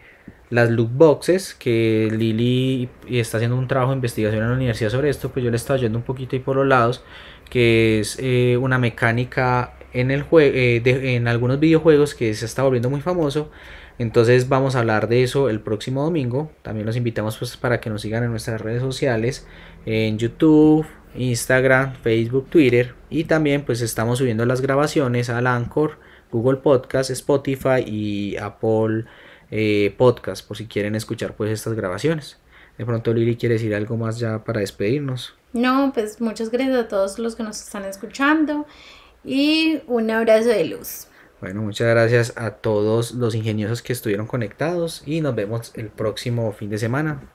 las look boxes, que Lili está haciendo un trabajo de investigación en la universidad sobre esto, pues yo le estaba yendo un poquito ahí por los lados, que es eh, una mecánica eh, en algunos videojuegos que se está volviendo muy famoso. Entonces vamos a hablar de eso el próximo domingo. También los invitamos pues para que nos sigan en nuestras redes sociales, en YouTube, Instagram, Facebook, Twitter. Y también pues estamos subiendo las grabaciones al Anchor, Google Podcast, Spotify y Apple eh, Podcast por si quieren escuchar pues estas grabaciones. De pronto Lili quiere decir algo más ya para despedirnos. No, pues muchas gracias a todos los que nos están escuchando y un abrazo de luz. Bueno, muchas gracias a todos los ingeniosos que estuvieron conectados y nos vemos el próximo fin de semana.